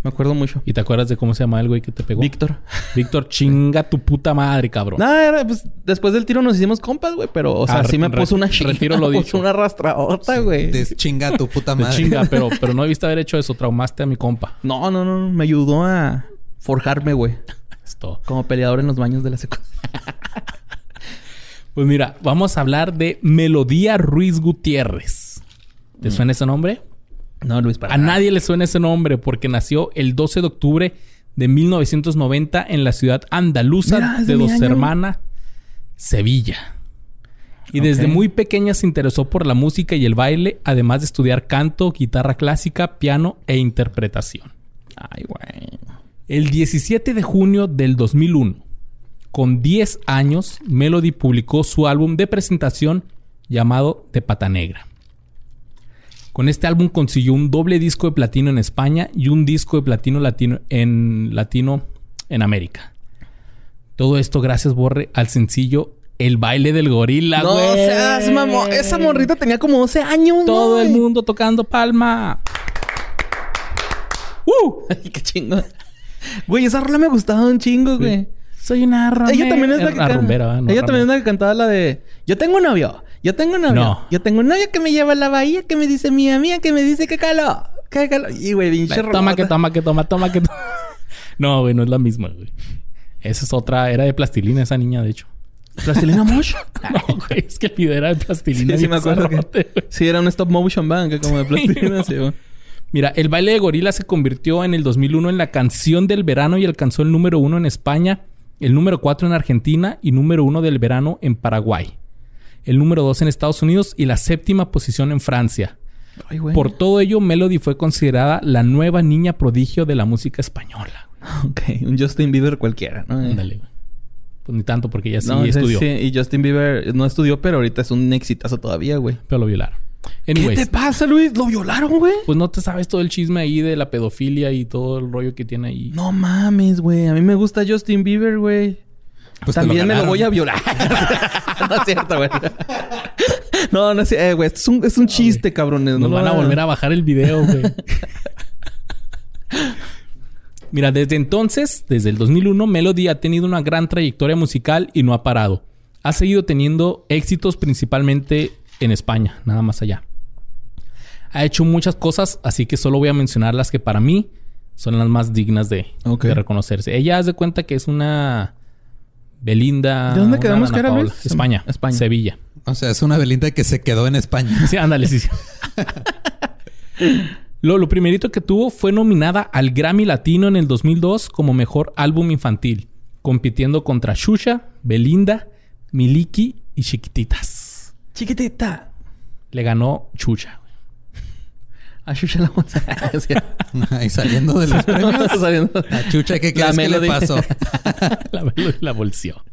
Me acuerdo mucho. ¿Y te acuerdas de cómo se llama el güey que te pegó? Víctor. Víctor, chinga tu puta madre, cabrón. No, pues después del tiro nos hicimos compas, güey, pero, o sea, ah, sí me puso una chinga. Retiro lo <laughs> dicho. una rastradota, güey. Deschinga tu puta madre. chinga, pero, <laughs> pero no visto haber hecho eso. Traumaste a mi compa. No, no, no. Me ayudó a forjarme, güey. Esto. Como peleador en los baños de la secundaria. <laughs> pues mira, vamos a hablar de Melodía Ruiz Gutiérrez. ¿Te suena ese nombre? No, Luis, para A nadie le suena ese nombre porque nació el 12 de octubre de 1990 en la ciudad andaluza de Dos Hermanas, Sevilla. Y desde muy pequeña se interesó por la música y el baile, además de estudiar canto, guitarra clásica, piano e interpretación. Ay, güey. El 17 de junio del 2001, con 10 años, Melody publicó su álbum de presentación llamado De Pata Negra. Con este álbum consiguió un doble disco de platino en España y un disco de platino latino en latino en América. Todo esto gracias, Borre, al sencillo El baile del gorila, No güey. seas mamón. Esa morrita tenía como 12 años, Todo el mundo tocando palma. ¡Uh! <laughs> Ay, qué chingo. Güey, esa rola me gustaba un chingo, güey. Soy una rumbera. Ella también es la que can- rumbera. No, Ella también es la que cantaba la de Yo tengo un novio, yo tengo un novio, No. yo tengo un novio que me lleva a la bahía, que me dice mía mía, que me dice que caló, que caló. Y güey, pinche Toma, que toma, que toma, toma, que toma. <laughs> No, güey, no es la misma, güey. Esa es otra. Era de plastilina esa niña, de hecho. ¿Plastilina <laughs> Mosh? No, güey. Es que el video era de plastilina. Sí, sí me acuerdo que-. Sí, era un stop motion band, como de <laughs> plastilina, sí, güey. Mira, el baile de gorila se convirtió en el 2001 en la canción del verano y alcanzó el número uno en España, el número cuatro en Argentina y número uno del verano en Paraguay. El número dos en Estados Unidos y la séptima posición en Francia. Ay, güey. Por todo ello, Melody fue considerada la nueva niña prodigio de la música española. <laughs> Ok, un Justin Bieber cualquiera, ¿no? Ándale, güey. Pues ni tanto porque ella sí No, estudió, sí, y Justin Bieber no estudió, pero ahorita es un exitazo todavía, güey. pero lo violaron. ¿Qué te pasa, Luis? ¿Lo violaron, güey? pues no te sabes todo el chisme ahí de la pedofilia y todo el rollo que tiene ahí. No mames, güey. A mí me gusta Justin Bieber, güey. Pues También me lo voy a violar. <laughs> no es cierto, güey. no, no es cierto. Eh, güey, esto es un, es un chiste, cabrones. Nos no van a volver a bajar el video, güey. <laughs> Mira, desde entonces, desde el 2001, Melody ha tenido una gran trayectoria musical y no ha parado. Ha seguido teniendo éxitos principalmente en España, nada más allá. Ha hecho muchas cosas, así que solo voy a mencionar las que para mí son las más dignas de, de reconocerse. Ella hace cuenta que es una Belinda. ¿De dónde quedamos que era, Paola. Luis? España. España. Sevilla. O sea, es una Belinda que se quedó en España. <laughs> Sí, ándale, sí, sí. <laughs> lo, lo primerito que tuvo fue nominada al Grammy Latino en el 2002 como mejor álbum infantil, compitiendo contra Shusha, Belinda, Miliki y Chiquititas. Chiquitita. Le ganó Chucha. A la vamos a... <laughs> y saliendo de los <laughs> premios. Saliendo. A Chucha, ¿qué La crees que le Melody. pasó? <laughs> la, la bolseó.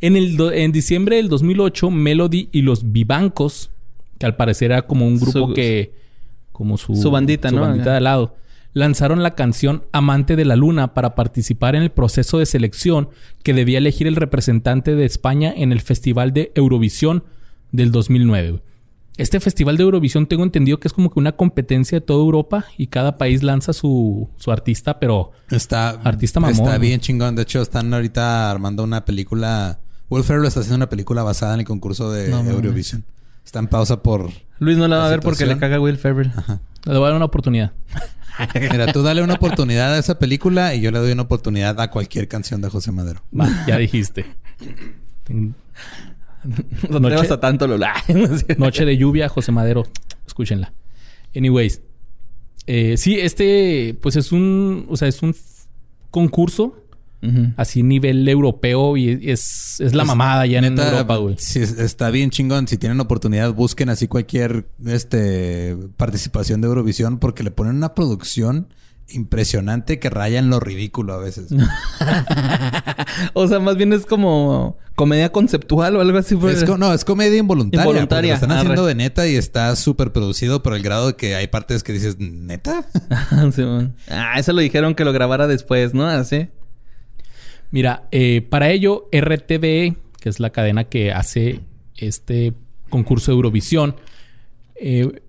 En, el do- en diciembre del 2008, Melody y los Vivancos, que al parecer era como un grupo Su- que... Como su, Su bandita, su ¿no? bandita de al lado. Lanzaron la canción Amante de la Luna para participar en el proceso de selección que debía elegir el representante de España en el Festival de Eurovisión del 2009. Este Festival de Eurovisión tengo entendido que es como que una competencia de toda Europa y cada país lanza su, su artista, pero Está, Artista mamón, Está bien chingón. De hecho, están ahorita armando una película. Will Ferrell está haciendo una película basada en el concurso de No. Eurovisión. Está en pausa por... Luis no la va La a ver porque le caga Will Ferrell. le voy a dar una oportunidad. <laughs> Mira, tú dale una oportunidad a esa película y yo le doy una oportunidad a cualquier canción de José Madero. Va, ya dijiste. No <laughs> Noche- te vas a tanto, Lola. <laughs> Noche de lluvia, José Madero. Escúchenla. Anyways. eh, sí, este, pues es un, o sea, es un concurso así nivel europeo y es, es la mamada ya en Europa, güey. sí, es- está bien chingón. Si tienen oportunidad, busquen así cualquier este participación de Eurovisión porque le ponen una producción impresionante que raya en lo ridículo a veces. <laughs> O sea, más bien es como comedia conceptual o algo así. pues. Es co- no, es comedia involuntaria. Involuntaria, Lo están arre. haciendo de neta y está súper producido por el grado de que hay partes que dices, ¿neta? <laughs> Sí, ah, eso lo dijeron que lo grabara después, ¿no? Así. Mira, eh, para ello, RTVE, que es la cadena que hace este concurso de Eurovisión, eh,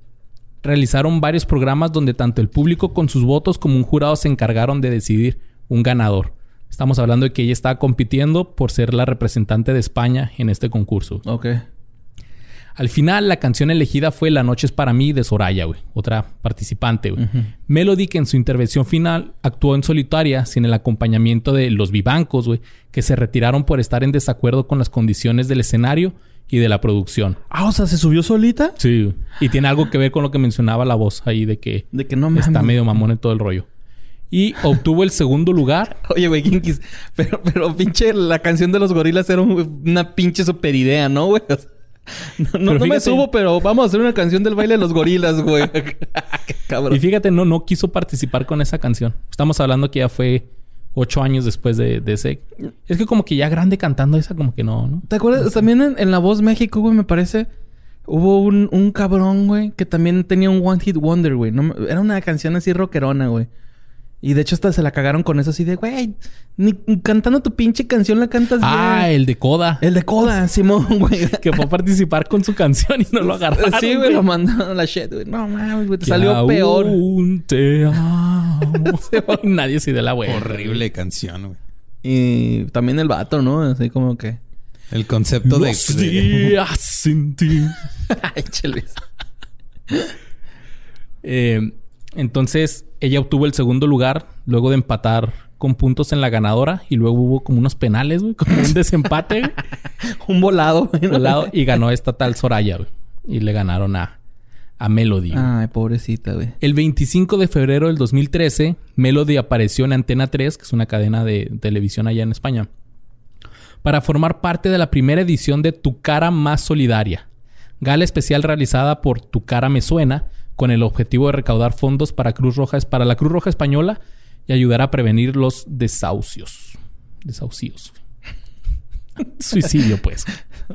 realizaron varios programas donde tanto el público con sus votos como un jurado se encargaron de decidir un ganador. Estamos hablando de que ella estaba compitiendo por ser la representante de España en este concurso. Ok. Al final, la canción elegida fue La Noche es para mí de Soraya, güey. Otra participante, güey. Melody, que en su intervención final actuó en solitaria, sin el acompañamiento de los vivancos, güey, que se retiraron por estar en desacuerdo con las condiciones del escenario y de la producción. Ah, o sea, ¿se subió solita? Sí. Y tiene algo que ver con lo que mencionaba la voz ahí de que De que no mames. está medio mamón en todo el rollo. Y obtuvo el segundo lugar. <laughs> Oye, güey, Kinkis. Pero, pero pinche la canción de los gorilas era un- una pinche super idea, ¿no, güey? No no, Pero no me subo, pero vamos a hacer una canción del baile de los gorilas, güey. <laughs> <laughs> Cabrón. Y fíjate, no, no quiso participar con esa canción. Estamos hablando que ya fue ocho años después de, de ese. Es que como que ya grande cantando esa, como que no, ¿no? ¿Te acuerdas? También en, en La Voz México, güey, me parece. Hubo un, un cabrón, güey, que también tenía un One Hit Wonder, güey. No, era una canción así rockerona, güey. Y de hecho hasta se la cagaron con eso así de, güey, ni cantando tu pinche canción la cantas bien. Ah, el de Coda. El de Coda, <laughs> Simón, güey. que fue a participar con su canción y no lo agarraron. Sí, güey, lo mandaron a la shit, güey. No mames, güey, te salió peor. te <laughs> amo. <laughs> Nadie se dio la güey. Horrible canción, güey. Y también el vato, ¿no? Así como que... El concepto de... Días sin ti. Ay, cheles. eh, entonces, ella obtuvo el segundo lugar luego de empatar con puntos en la ganadora y luego hubo como unos penales, güey, <laughs> como un desempate, güey. <laughs> un volado, volado y ganó esta tal Soraya, güey. Y le ganaron a, a Melody. güey. Ay, pobrecita, güey. El 25 de febrero del 2013, Melody apareció en Antena 3, que es una cadena de televisión allá en España, para formar parte de la primera edición de Tu Cara Más Solidaria, gala especial realizada por Tu Cara Me Suena, con el objetivo de recaudar fondos para Cruz Roja, para la Cruz Roja Española y ayudar a prevenir los desahucios. Desahucios. <laughs> Suicidio, pues.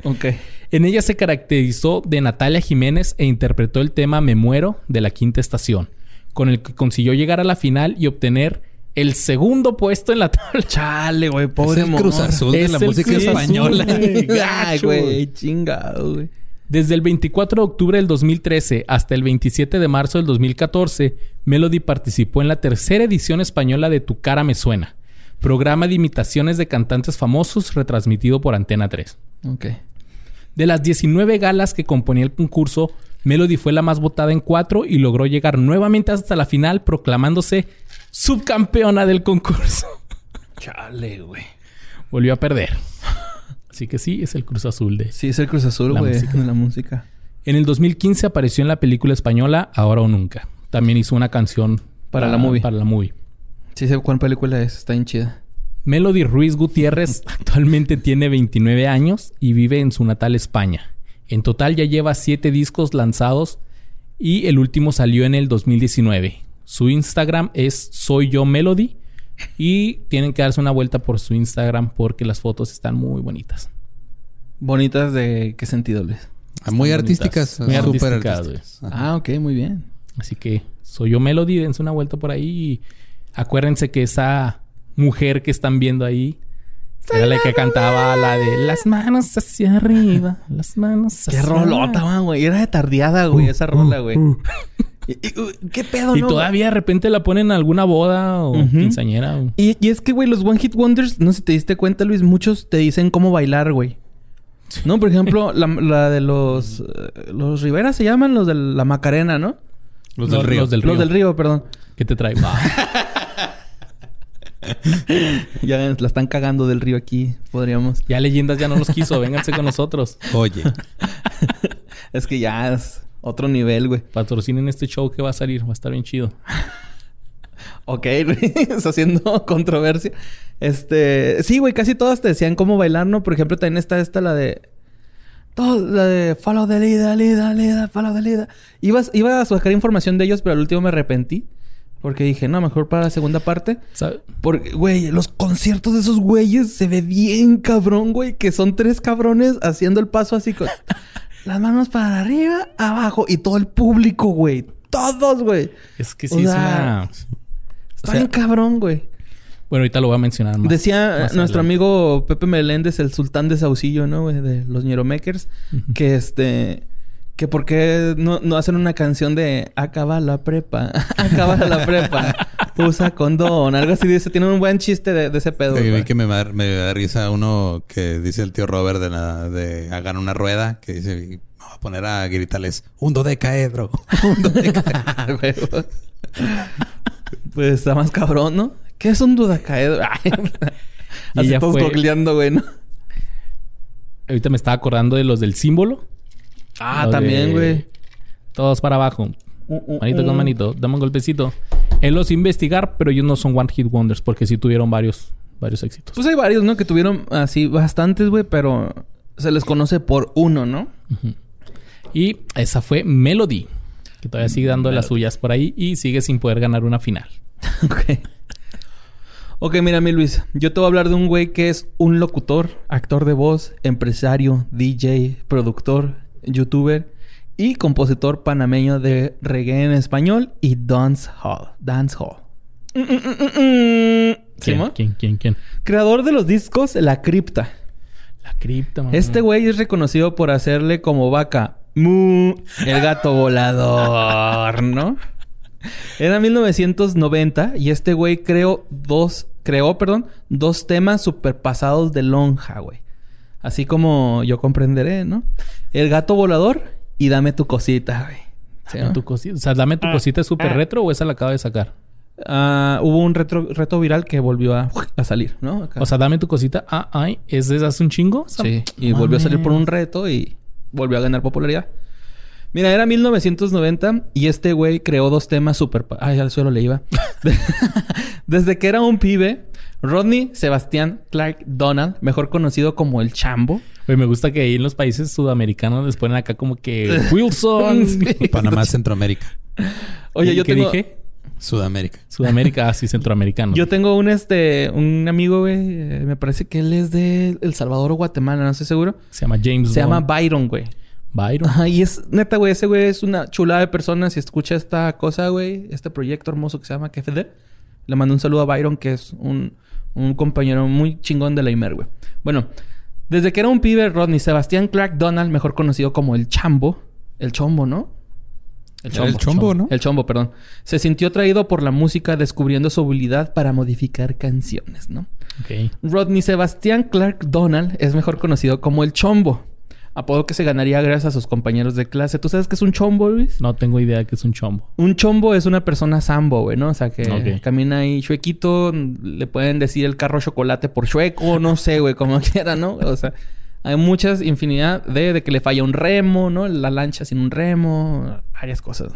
Ok. En ella se caracterizó de Natalia Jiménez e interpretó el tema Me Muero de la quinta estación, con el que consiguió llegar a la final y obtener el segundo puesto en la tabla. Chale, güey, pobre Es el Cruz morra. Azul de Es la el música española. <laughs> Ay, güey, chingado, güey. Desde el 24 de octubre del 2013 hasta el 27 de marzo del 2014, Melody participó en la tercera edición española de Tu cara me suena, programa de imitaciones de cantantes famosos retransmitido por Antena 3. Ok. De las 19 galas que componía el concurso, Melody fue la más votada en cuatro y logró llegar nuevamente hasta la final proclamándose subcampeona del concurso. Chale, güey. Volvió a perder. Así que sí, es el Cruz Azul de... Sí, es el Cruz Azul, güey, de la música. En el 2015 apareció en la película española Ahora o Nunca. También hizo una canción Para la movie. Para la movie. Sí sé cuál película es, está bien chida. Melody Ruiz Gutiérrez <laughs> actualmente tiene 29 años y vive en su natal España. En total ya lleva 7 discos lanzados y el último salió en el 2019. Su Instagram es Soy Yo Melody y tienen que darse una vuelta por su Instagram porque las fotos están muy bonitas. Bonitas de qué sentido, Luis. Ah, Muy artísticas. Muy súper artísticas. Ah, ok, muy bien. Así que Soy Yo Melody, dense una vuelta por ahí y acuérdense que esa mujer que están viendo ahí era la que cantaba la de las manos hacia arriba, las manos Qué hacia rolota, man, güey. Era de tardeada, güey, esa rola, güey. Y- y, uh, <laughs> ¿Qué pedo, Y no? todavía de repente la ponen en alguna boda o Ujú. quinceañera. o- Y, y es que, güey, los One Hit Wonders, no sé si te diste cuenta, Luis, muchos te dicen cómo bailar, güey. No, por ejemplo, <laughs> la, la de los... eh, los Rivera se llaman los de la Macarena, ¿no? Los del río. los del Los río. del río, perdón. ¿Qué te trae? <laughs> <laughs> Ya la están cagando del río aquí, podríamos. ya leyendas ya no los quiso, vénganse con nosotros. Oye. Es que ya es otro nivel, güey. Patrocinen este show que va a salir, va a estar bien chido. <laughs> Ok, Luis, <laughs> está haciendo <laughs> controversia. Este, sí, güey, casi todas te decían cómo bailar, ¿no? Por ejemplo, también está esta, la de. Todo, la de follow the leader, leader, leader, follow the leader. Ibas, iba a sacar información de ellos, pero al último me arrepentí. Porque dije, no, mejor para la segunda parte. ¿Sabe? Porque, güey, los conciertos de esos güeyes se ve bien cabrón, güey. Que son tres cabrones haciendo el paso así con las manos para arriba, abajo. Y todo el público, güey. Todos, güey. Es que O sí es sea, una... Está O sea, bien cabrón, güey. Bueno, ahorita lo voy a mencionar más. Decía más nuestro adelante. amigo Pepe Meléndez, el sultán de Saucillo, ¿no? güey? De los Ñeromakers. Que este... Que por qué no, no hacen una canción de Acaba la prepa, <laughs> acaba la prepa, usa condón, algo así dice. Tiene un buen chiste de, de ese pedo. Sí, vi que me, da- me da risa uno que dice el tío Robert de, la, de hagan una rueda que dice me voy a poner a gritarles un dodecaedro. <laughs> un dodecaedro. <laughs> Pues está más cabrón, ¿no? ¿Qué es un Y Así ya todos fue- googleando, güey, ¿no? Ahorita me estaba acordando de los del símbolo. Ah, también, güey. Todos para abajo. Manito con manito. Dame un golpecito. Él los investigar, pero ellos no son One Hit Wonders porque sí tuvieron varios, varios éxitos. Pues hay varios, ¿no? Que tuvieron así bastantes, güey, pero se les conoce por uno, ¿no? Y esa fue Melody, que todavía sigue dando las suyas por ahí y sigue sin poder ganar una final. <laughs> ok. Ok, mira, mi Luis. Yo te voy a hablar de un güey que es un locutor, actor de voz, empresario, DJ, productor, youtuber. y compositor panameño de reggae en español y dance hall. Dance hall. Mm, mm, ¿Quién, ¿Quién, quién, quién? Creador de los discos La Cripta. La cripta, mamá. Este güey es reconocido por hacerle como vaca mu el gato volador, <laughs> ¿no? Era 1990 y este güey creó dos, creó, perdón, dos temas superpasados de lonja, güey. Así como yo comprenderé, ¿no? El gato volador y dame tu cosita, güey. Dame tu cosita. O sea, dame tu cosita es súper retro o esa la acaba de sacar. Ah, hubo un retro, reto viral que volvió a, salir, ¿no? O sea, dame tu cosita. Ah, ay, ¿es de hace un chingo? Sí. Y volvió a salir por un reto y volvió a ganar popularidad. Mira, era 1990 y este güey creó dos temas súper... Ay, al suelo le iba. <laughs> Desde que era un pibe, Rodney Sebastián Clark Donald, mejor conocido como el Chambo. Oye, me gusta que ahí en los países sudamericanos les ponen acá como que <laughs> Wilson. Panamá, Centroamérica. Oye, yo ¿Qué tengo... dije? Sudamérica. Sudamérica, así centroamericano. Yo tengo un este un amigo, güey, eh, me parece que él es de El Salvador o Guatemala, no estoy seguro. Se llama James Se llama Byron, güey. Byron. Ajá, y es neta, güey, ese güey es una chulada de persona. Si escucha esta cosa, güey, este proyecto hermoso que se llama KFD, le mando un saludo a Byron, que es un, un compañero muy chingón de la Imer, güey. Bueno, desde que era un pibe, Rodney Sebastián Clark Donald, mejor conocido como el Chambo, el Chombo, ¿no? El chombo, el chombo, ¿no? El chombo, perdón. Se sintió atraído por la música, descubriendo su habilidad para modificar canciones, ¿no? Ok. Rodney Sebastián Clark Donald es mejor conocido como el Chombo. Apodo que se ganaría gracias a sus compañeros de clase. ¿Tú sabes qué es un chombo, Luis? No tengo idea que es un chombo. Un chombo es una persona sambo, güey, ¿no? O sea, que camina ahí chuequito. Le pueden decir el carro chocolate por chueco. No sé, güey, como <laughs> quiera, ¿no? O sea, hay muchas infinidad de, de que le falla un remo, ¿no? La lancha sin un remo. Varias cosas.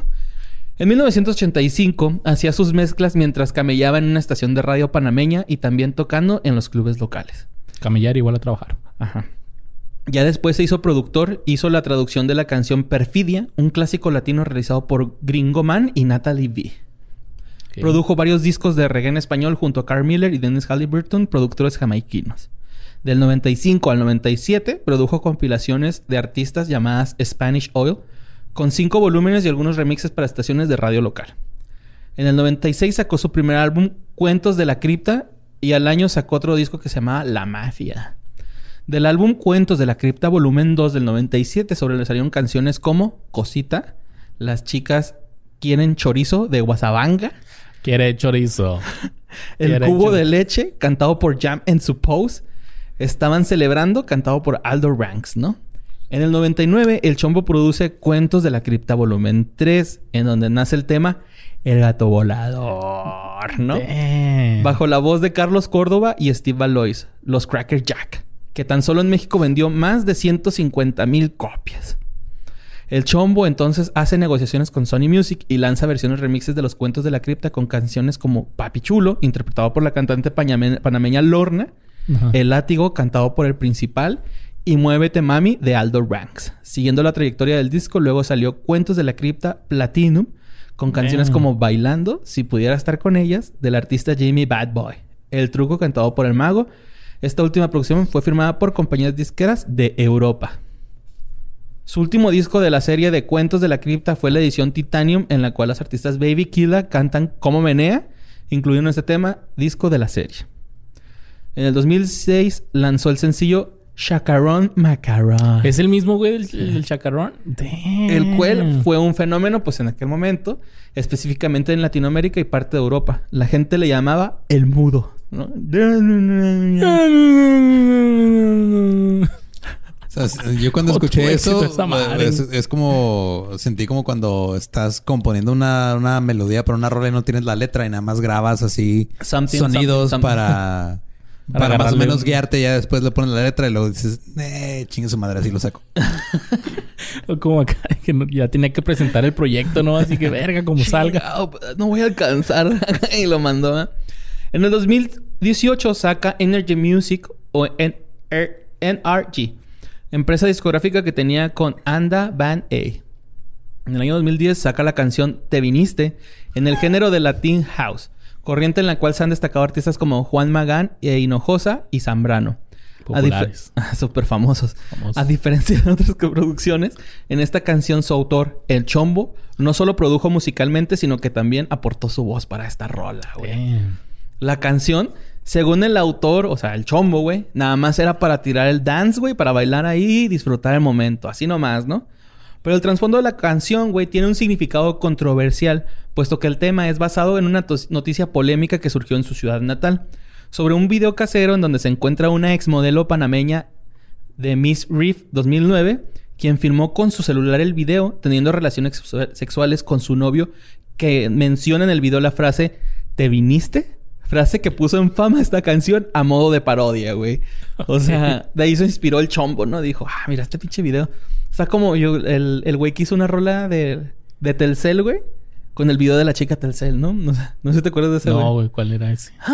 En 1985 hacía sus mezclas mientras camellaba en una estación de radio panameña y también tocando en los clubes locales. Camellar igual a trabajar. Ajá. Ya después se hizo productor, hizo la traducción de la canción Perfidia, un clásico latino realizado por Gringo Man y Natalie V. Ok. Produjo varios discos de reggae en español junto a Carl Miller y Dennis Halliburton, productores jamaiquinos. Del 95 al 97 produjo compilaciones de artistas llamadas Spanish Oil, con cinco volúmenes y algunos remixes para estaciones de radio local. En el 96 sacó su primer álbum, Cuentos de la Cripta, y al año sacó otro disco que se llamaba La Mafia. Del álbum Cuentos de la Cripta, volumen 2 del 97, sobre le salieron canciones como Cosita, Las chicas quieren chorizo de Guasabanga, Quiere chorizo. <laughs> El Quiere cubo chorizo. de leche, cantado por Jam and Suppose, Estaban celebrando, cantado por Aldo Ranks, ¿no? En el 99, el Chombo produce Cuentos de la Cripta volumen 3, en donde nace el tema El gato volador, ¿no? Damn. Bajo la voz de Carlos Córdoba y Steve Valois, los Cracker Jack, que tan solo en México vendió más de 150 mil copias. El Chombo entonces hace negociaciones con Sony Music y lanza versiones remixes de los cuentos de la cripta con canciones como Papi Chulo, interpretado por la cantante panameña Lorna, Ajá. El Látigo, cantado por el principal, y Muévete Mami de Aldo Ranks. Siguiendo la trayectoria del disco, luego salió Cuentos de la Cripta Platinum, con canciones como Bailando, Si pudiera estar con ellas, del artista Jamie Bad Boy. El Truco, cantado por El Mago. Esta última producción fue firmada por compañías disqueras de Europa. Su último disco de la serie de Cuentos de la Cripta fue la edición Titanium, en la cual las artistas Baby Killa cantan Como Menea, incluyendo este tema, disco de la serie. En el 2006 lanzó el sencillo Chacarón Macarón. ¿Es el mismo güey del, del chacarrón? Damn. El cual fue un fenómeno, pues en aquel momento, específicamente en Latinoamérica y parte de Europa. La gente le llamaba el mudo. ¿No? O sea, yo cuando escuché eso, es, es como sentí como cuando estás componiendo una, una melodía para una rola y no tienes la letra y nada más grabas así Something, sonidos something, para, Para para, más o menos guiarte. Ya después le pones la letra y luego dices, eh, chingue su madre, así lo saco. O Como acá, que ya tenía que presentar el proyecto, ¿no? Así que verga, como salga. No voy a alcanzar. y lo mandó. ¿eh? En el 2018 saca Energy Music o N- R- NRG, empresa discográfica que tenía con Anda Band A. En el año 2010 saca la canción Te viniste en el género de Latin House, corriente en la cual se han destacado artistas como Juan Magán e Hinojosa y Zambrano. Populares. <laughs> Súper famosos. A diferencia de otras producciones, en esta canción su autor, El Chombo, no solo produjo musicalmente, sino que también aportó su voz para esta rola, güey. La canción, según el autor, o sea, el Chombo, güey, nada más era para tirar el dance, güey, para bailar ahí y disfrutar el momento. Así nomás, ¿no? Pero el trasfondo de la canción, güey, tiene un significado controversial, puesto que el tema es basado en una noticia polémica que surgió en su ciudad natal sobre un video casero en donde se encuentra una exmodelo panameña de Miss Reef 2009, quien filmó con su celular el video teniendo relaciones sexuales con su novio, que menciona en el video la frase ¿Te viniste? Frase que puso en fama esta canción a modo de parodia, güey. O <laughs> sea, de ahí se inspiró el chombo, ¿no? Dijo, ah, mira este pinche video. O sea, como yo, el güey que hizo una rola de, de Telcel, güey con el video de la chica Telcel, ¿no? No, no sé si te acuerdas de ese, No, güey, ¿cuál era ese? <laughs>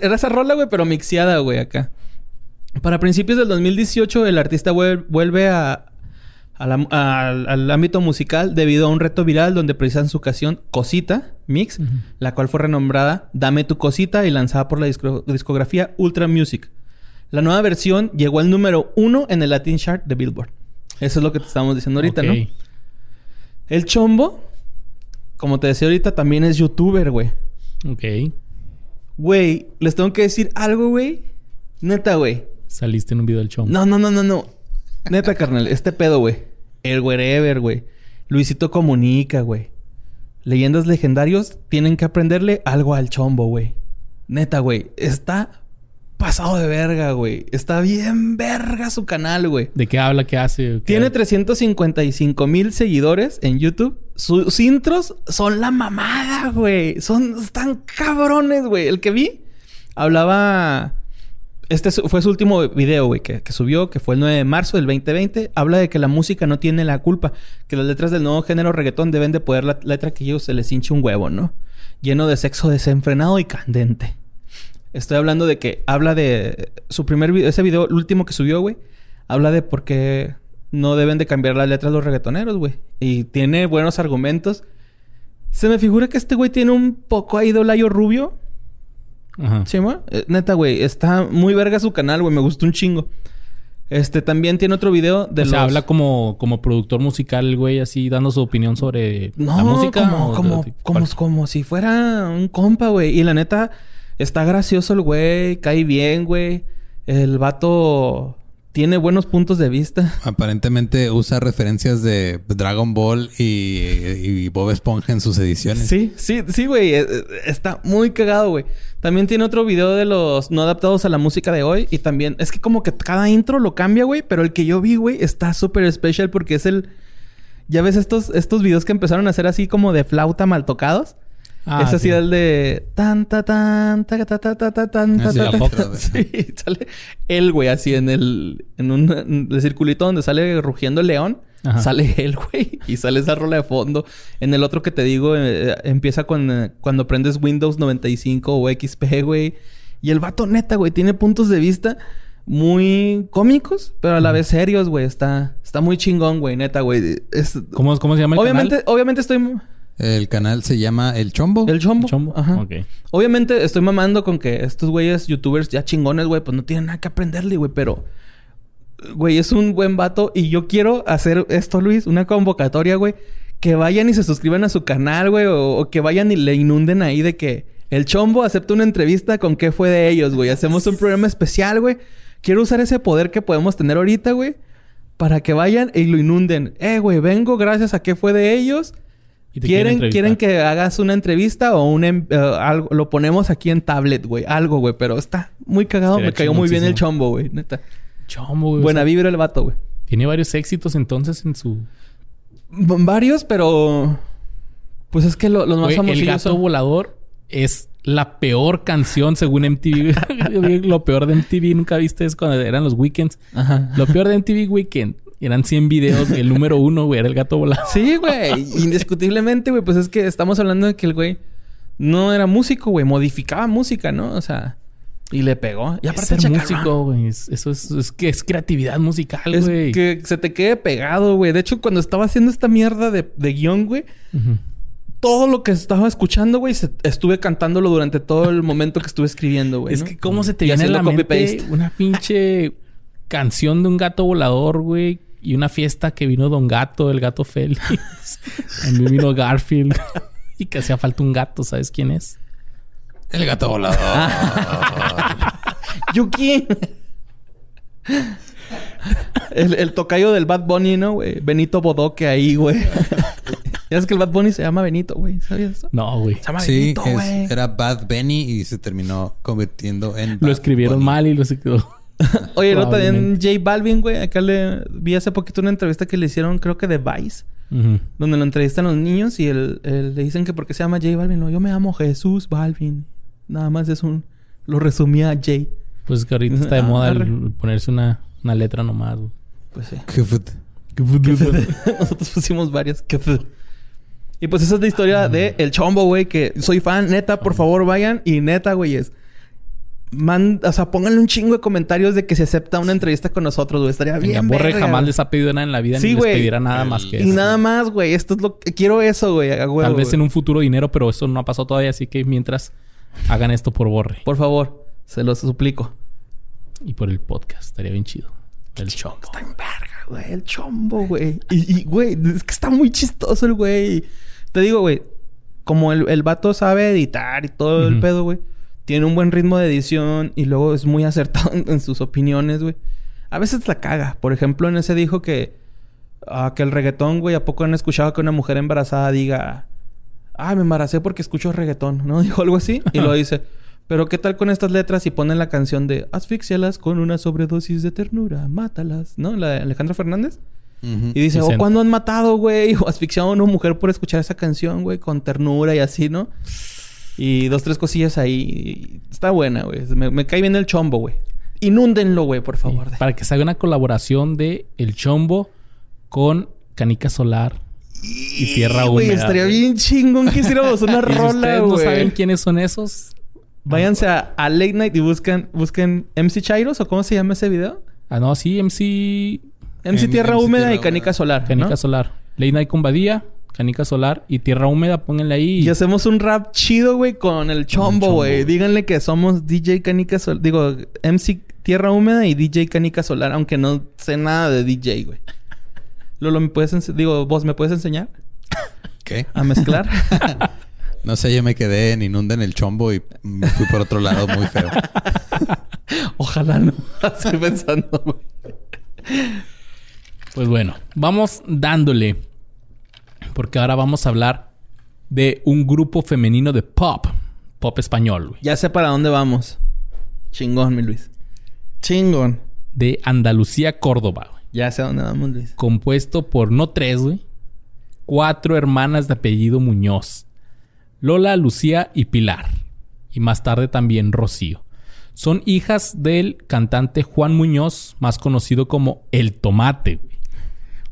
Era esa rola, güey, pero mixeada, güey, acá. Para principios del 2018, el artista vuelve a, al ámbito musical debido a un reto viral donde precisan su canción Cosita Mix, la cual fue renombrada Dame tu Cosita y lanzada por la discografía Ultra Music. La nueva versión llegó al número uno en el Latin Chart de Billboard. Eso es lo que te estábamos diciendo ahorita, ¿no? El chombo, como te decía ahorita, también es youtuber, güey. Ok. Güey, les tengo que decir algo, güey. Neta, güey. Saliste en un video del chombo. No, no, no, no, no. Neta, carnal. Este pedo, güey. El wherever, güey. Luisito comunica, güey. Leyendas legendarios tienen que aprenderle algo al chombo, güey. Neta, güey. Está pasado de verga, güey. Está bien verga su canal, güey. ¿De qué habla? ¿Qué hace? Tiene 355 mil seguidores en YouTube. Sus intros son la mamada, güey. Son tan cabrones, güey. El que vi hablaba. Este fue su último video, güey, que, subió, que fue el 9 de marzo del 2020. Habla de que la música no tiene la culpa, que las letras del nuevo género reggaetón deben de poder la letra que ellos se les hinche un huevo, ¿no? Lleno de sexo desenfrenado y candente. Estoy hablando de que habla de su primer video, ese video, el último que subió, güey, habla de por qué no deben de cambiar las letras los reggaetoneros, güey. Y tiene buenos argumentos. Se me figura que este güey tiene un poco ahí de rubio. Ajá. ¿Sí, güey? Eh, neta, güey. Está muy verga su canal, güey. Me gustó un chingo. Este también tiene otro video de o sea, habla como, como productor musical, güey, así dando su opinión sobre la música. Como, como, como, como si fuera un compa, güey. Y la neta, Está gracioso el güey, cae bien, güey. El vato tiene buenos puntos de vista. <laughs> Aparentemente usa referencias de Dragon Ball y, Bob Esponja en sus ediciones. Sí, sí, sí, güey. Eh, eh, está muy cagado, güey. También tiene otro video de los no adaptados a la música de hoy. Y también es que como que cada intro lo cambia, güey. Pero el que yo vi, güey, está súper especial porque es el... Ya ves estos, estos videos que empezaron a hacer así como de flauta mal tocados. Ah, es así el de tan ta tan ta ta ta ta ta tan ta ta Sí, sale él, güey, así en el en un el circulito donde sale rugiendo el león, sale <laughs> él, güey, y sale esa rola de fondo. En el otro que te digo eh, empieza con eh, cuando prendes Windows 95 o XP, güey, y el vato neta, güey, tiene puntos de vista muy cómicos, pero a la vez serios, güey. Está, está muy chingón, güey, neta, güey. ¿Cómo, ¿Cómo se llama el obviamente, canal? Obviamente estoy... El canal se llama El Chombo. El Chombo. Ajá. Obviamente estoy mamando con que estos güeyes, youtubers ya chingones, güey, pues no tienen nada que aprenderle, güey, pero. Güey, es un buen vato y yo quiero hacer esto, Luis, una convocatoria, güey. Que vayan y se suscriban a su canal, güey, o, que vayan y le inunden ahí de que el Chombo acepta una entrevista con qué fue de ellos, güey. Hacemos un programa especial, güey. Quiero usar ese poder que podemos tener ahorita, güey, para que vayan y lo inunden. Eh, güey, vengo gracias a qué fue de ellos ¿Quieren, quieren, que hagas una entrevista o un em, eh, algo, lo ponemos aquí en tablet, güey. Algo, güey. Pero está muy cagado. Me cayó muy bien el chombo, güey. Neta. Chombo, güey. Buena vibra el vato, güey. Tiene varios éxitos entonces en su... varios, pero... Pues es que los más famosos El gato volador es la peor canción según MTV. <laughs> lo peor de MTV nunca viste es cuando eran los weekends. Ajá. Lo peor de MTV Weekend eran 100 videos. el número uno, güey, era el gato volado. Sí, güey. Indiscutiblemente, güey. Pues es que estamos hablando de que el güey no era músico, güey. Modificaba música, ¿no? O sea... Y le pegó. Y aparte ser músico, güey. Eso es, es, que es creatividad musical, güey. que se te quede pegado, güey. De hecho, cuando estaba haciendo esta mierda de, de guion, güey... todo lo que estaba escuchando, güey, estuve cantándolo durante todo el momento que estuve escribiendo, güey. Es que cómo se te viene a la mente una pinche canción de un gato volador, güey, y una fiesta que vino Don Gato, el gato Félix. <laughs> a mí vino Garfield <laughs> y que hacía falta un gato, ¿sabes quién es? El gato volador. <laughs> Yuki. el, el tocayo del Bad Bunny, ¿no, güey? Benito Bodoque ahí, güey. Ya es que el Bad Bunny se llama Benito, güey. ¿Sabías eso? No, güey. Se llama sí, Benito, güey. Era Bad Benny y se terminó convirtiendo en. lo escribieron mal y lo se quedó. <laughs> Oye, no también J Balvin, güey. Acá le vi hace poquito una entrevista que le hicieron, creo que de Vice, donde lo entrevistan los niños y él, le dicen que por qué se llama J Balvin. No, yo me llamo Jesús Balvin. Nada más es un. Lo resumía a J. Pues que ahorita <laughs> está de moda ponerse una, una letra nomás, güey. Pues sí. <laughs> Nosotros pusimos varias. Y pues esa es la historia de El Chombo, güey, que soy fan. Neta, por favor, vayan. Y neta, güey, es... Man, o sea, pónganle un chingo de comentarios de que se acepta una entrevista con nosotros, güey. Estaría bien. Borre jamás les ha pedido nada en la vida sí, ni les pedirá nada más que eso. Y nada más, güey. Esto es lo que quiero eso, güey. Tal vez en un futuro dinero, pero eso no ha pasado todavía. Así que mientras hagan esto por Borre. Por favor, se los suplico. Y por el podcast. Estaría bien chido. El chombo. Está en verga, güey. El chombo, güey. Y, güey, es que está muy chistoso el güey. Te digo, güey. Como el, el vato sabe editar y todo el pedo, güey. Tiene un buen ritmo de edición y luego es muy <laughs> acertado en, sus opiniones, güey. A veces la caga. Por ejemplo, en ese dijo que... Ah, que el reggaetón, güey. ¿A poco han escuchado que una mujer embarazada diga... Ah, me embaracé porque escucho reggaetón, ¿no? <laughs> Dijo algo así. Y lo dice... Pero ¿qué tal con estas letras y ponen la canción de asfixialas con una sobredosis de ternura, mátalas, ¿no? La de Alejandro Fernández. Y dice, o oh, cuando han matado, güey, <laughs> o asfixiado a una mujer por escuchar esa canción, güey, con ternura y así, ¿no? Y dos, tres cosillas ahí. Está buena, güey. Me, cae bien el chombo, güey. Inúndenlo, güey, por favor. para que se haga una colaboración de El Chombo con Canica Solar y, Tierra Húmeda. Güey, estaría bien chingón que hiciéramos una <laughs> rola, güey. Si ustedes no saben quiénes son esos, Váyanse a, Late Night y busquen, busquen MC Chairos o cómo se llama ese video. Ah, no, sí, MC. MC Tierra Húmeda y Canica Solar. Canica Solar. Late Night con Badía, Canica Solar y Tierra Húmeda, pónganle ahí. Y hacemos un rap chido, güey, con el chombo, güey. Díganle que somos DJ Canica Solar. Digo, MC Tierra Húmeda y DJ Canica Solar, aunque no sé nada de DJ, güey. Lolo, ¿me puedes Digo, vos, ¿me puedes enseñar? ¿Qué? A mezclar. <laughs> No sé, yo me quedé en Inunda en el chombo y me fui por otro lado muy feo. <laughs> Ojalá no. <laughs> Estoy pensando, güey. Pues bueno, vamos dándole. Porque ahora vamos a hablar de un grupo femenino de pop. Pop español, güey. Ya sé para dónde vamos. Chingón, mi Luis. Chingón. De Andalucía, Córdoba, güey. Ya sé a dónde vamos, Luis. Compuesto por no tres, güey. Cuatro hermanas de apellido Muñoz. Lola, Lucía y Pilar. Y más tarde también Rocío. Son hijas del cantante Juan Muñoz, más conocido como El Tomate.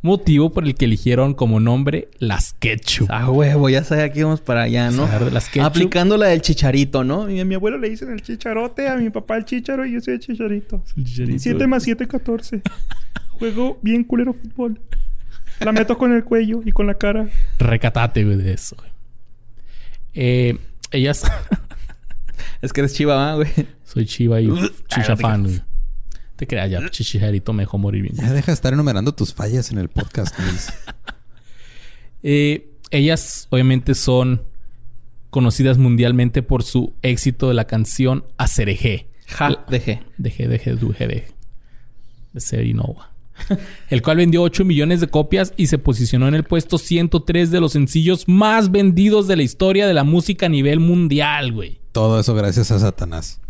Motivo por el que eligieron como nombre Las Ketchup. Ah, huevo, ya sabía que íbamos para allá, ¿no? Las Aplicando la del chicharito, ¿no? Y a mi abuelo le dicen el chicharote, a mi papá el chicharo y yo soy el chicharito. El chicharito. 7 más 7, 14. Juego bien culero fútbol. La meto con el cuello y con la cara. Recatate, güey, de eso, güey. Eh, ellas. es que eres chiva, güey. Soy chiva y chicha fan, güey. Te creas ya, chichijarito me dejó morir bien. Ya deja de estar enumerando tus fallas en el podcast, <laughs> Luis. eh, ellas, obviamente, son conocidas mundialmente por su éxito de la canción Acereje. Ja, deje. Deje, deje, deje, de. De Serinova <laughs> el cual vendió 8 millones de copias y se posicionó en el puesto 103 de los sencillos más vendidos de la historia de la música a nivel mundial, güey. Todo eso gracias a Satanás.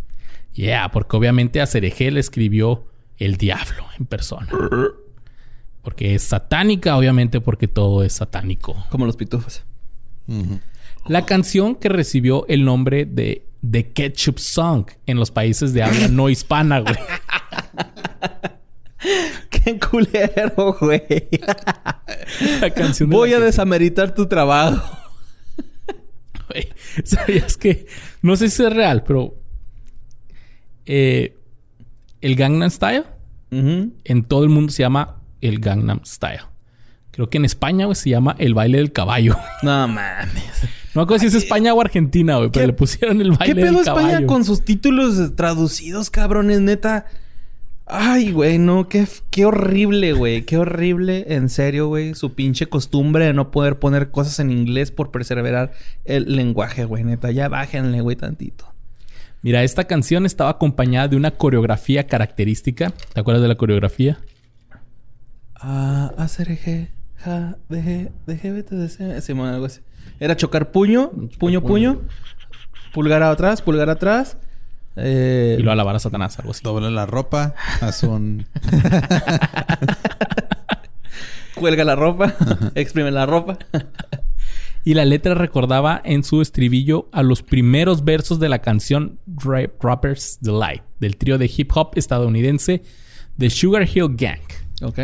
Yeah, porque obviamente a Cereje le escribió el diablo en persona. Porque es satánica, obviamente, porque todo es satánico. Como los pitufos. La canción que recibió el nombre de The Ketchup Song en los países de habla no hispana, güey. <laughs> Qué culero, güey. Voy a desameritar tu trabajo. Güey, ¿sabías que? No sé si es real, pero... Eh, el Gangnam Style en todo el mundo se llama el Gangnam Style. Creo que en España, güey, se llama El baile del caballo. <laughs> No mames. No me acuerdo si es España o Argentina, güey, pero le pusieron el baile del caballo. ¿Qué pedo España con sus títulos traducidos, cabrones? Neta. Ay, güey, no, qué, qué horrible, güey. Qué horrible, en serio, güey. Su pinche costumbre de no poder poner cosas en inglés por perseverar el lenguaje, güey. Neta, ya bájenle, güey, tantito. Mira, esta canción estaba acompañada de una coreografía característica. ¿Te acuerdas de la coreografía? Ah, hacer eje, ja, deje, deje, vete, de Sí, algo así. Era chocar puño, puño, puño, pulgar atrás, pulgar atrás. Eh... Y lo alabar a Satanás, algo así. Doble la ropa, haz un. <laughs> Cuelga la ropa, exprime la ropa. Y la letra recordaba en su estribillo a los primeros versos de la canción Rapper's Delight del trío de hip hop estadounidense The Sugar Hill Gang. Ok.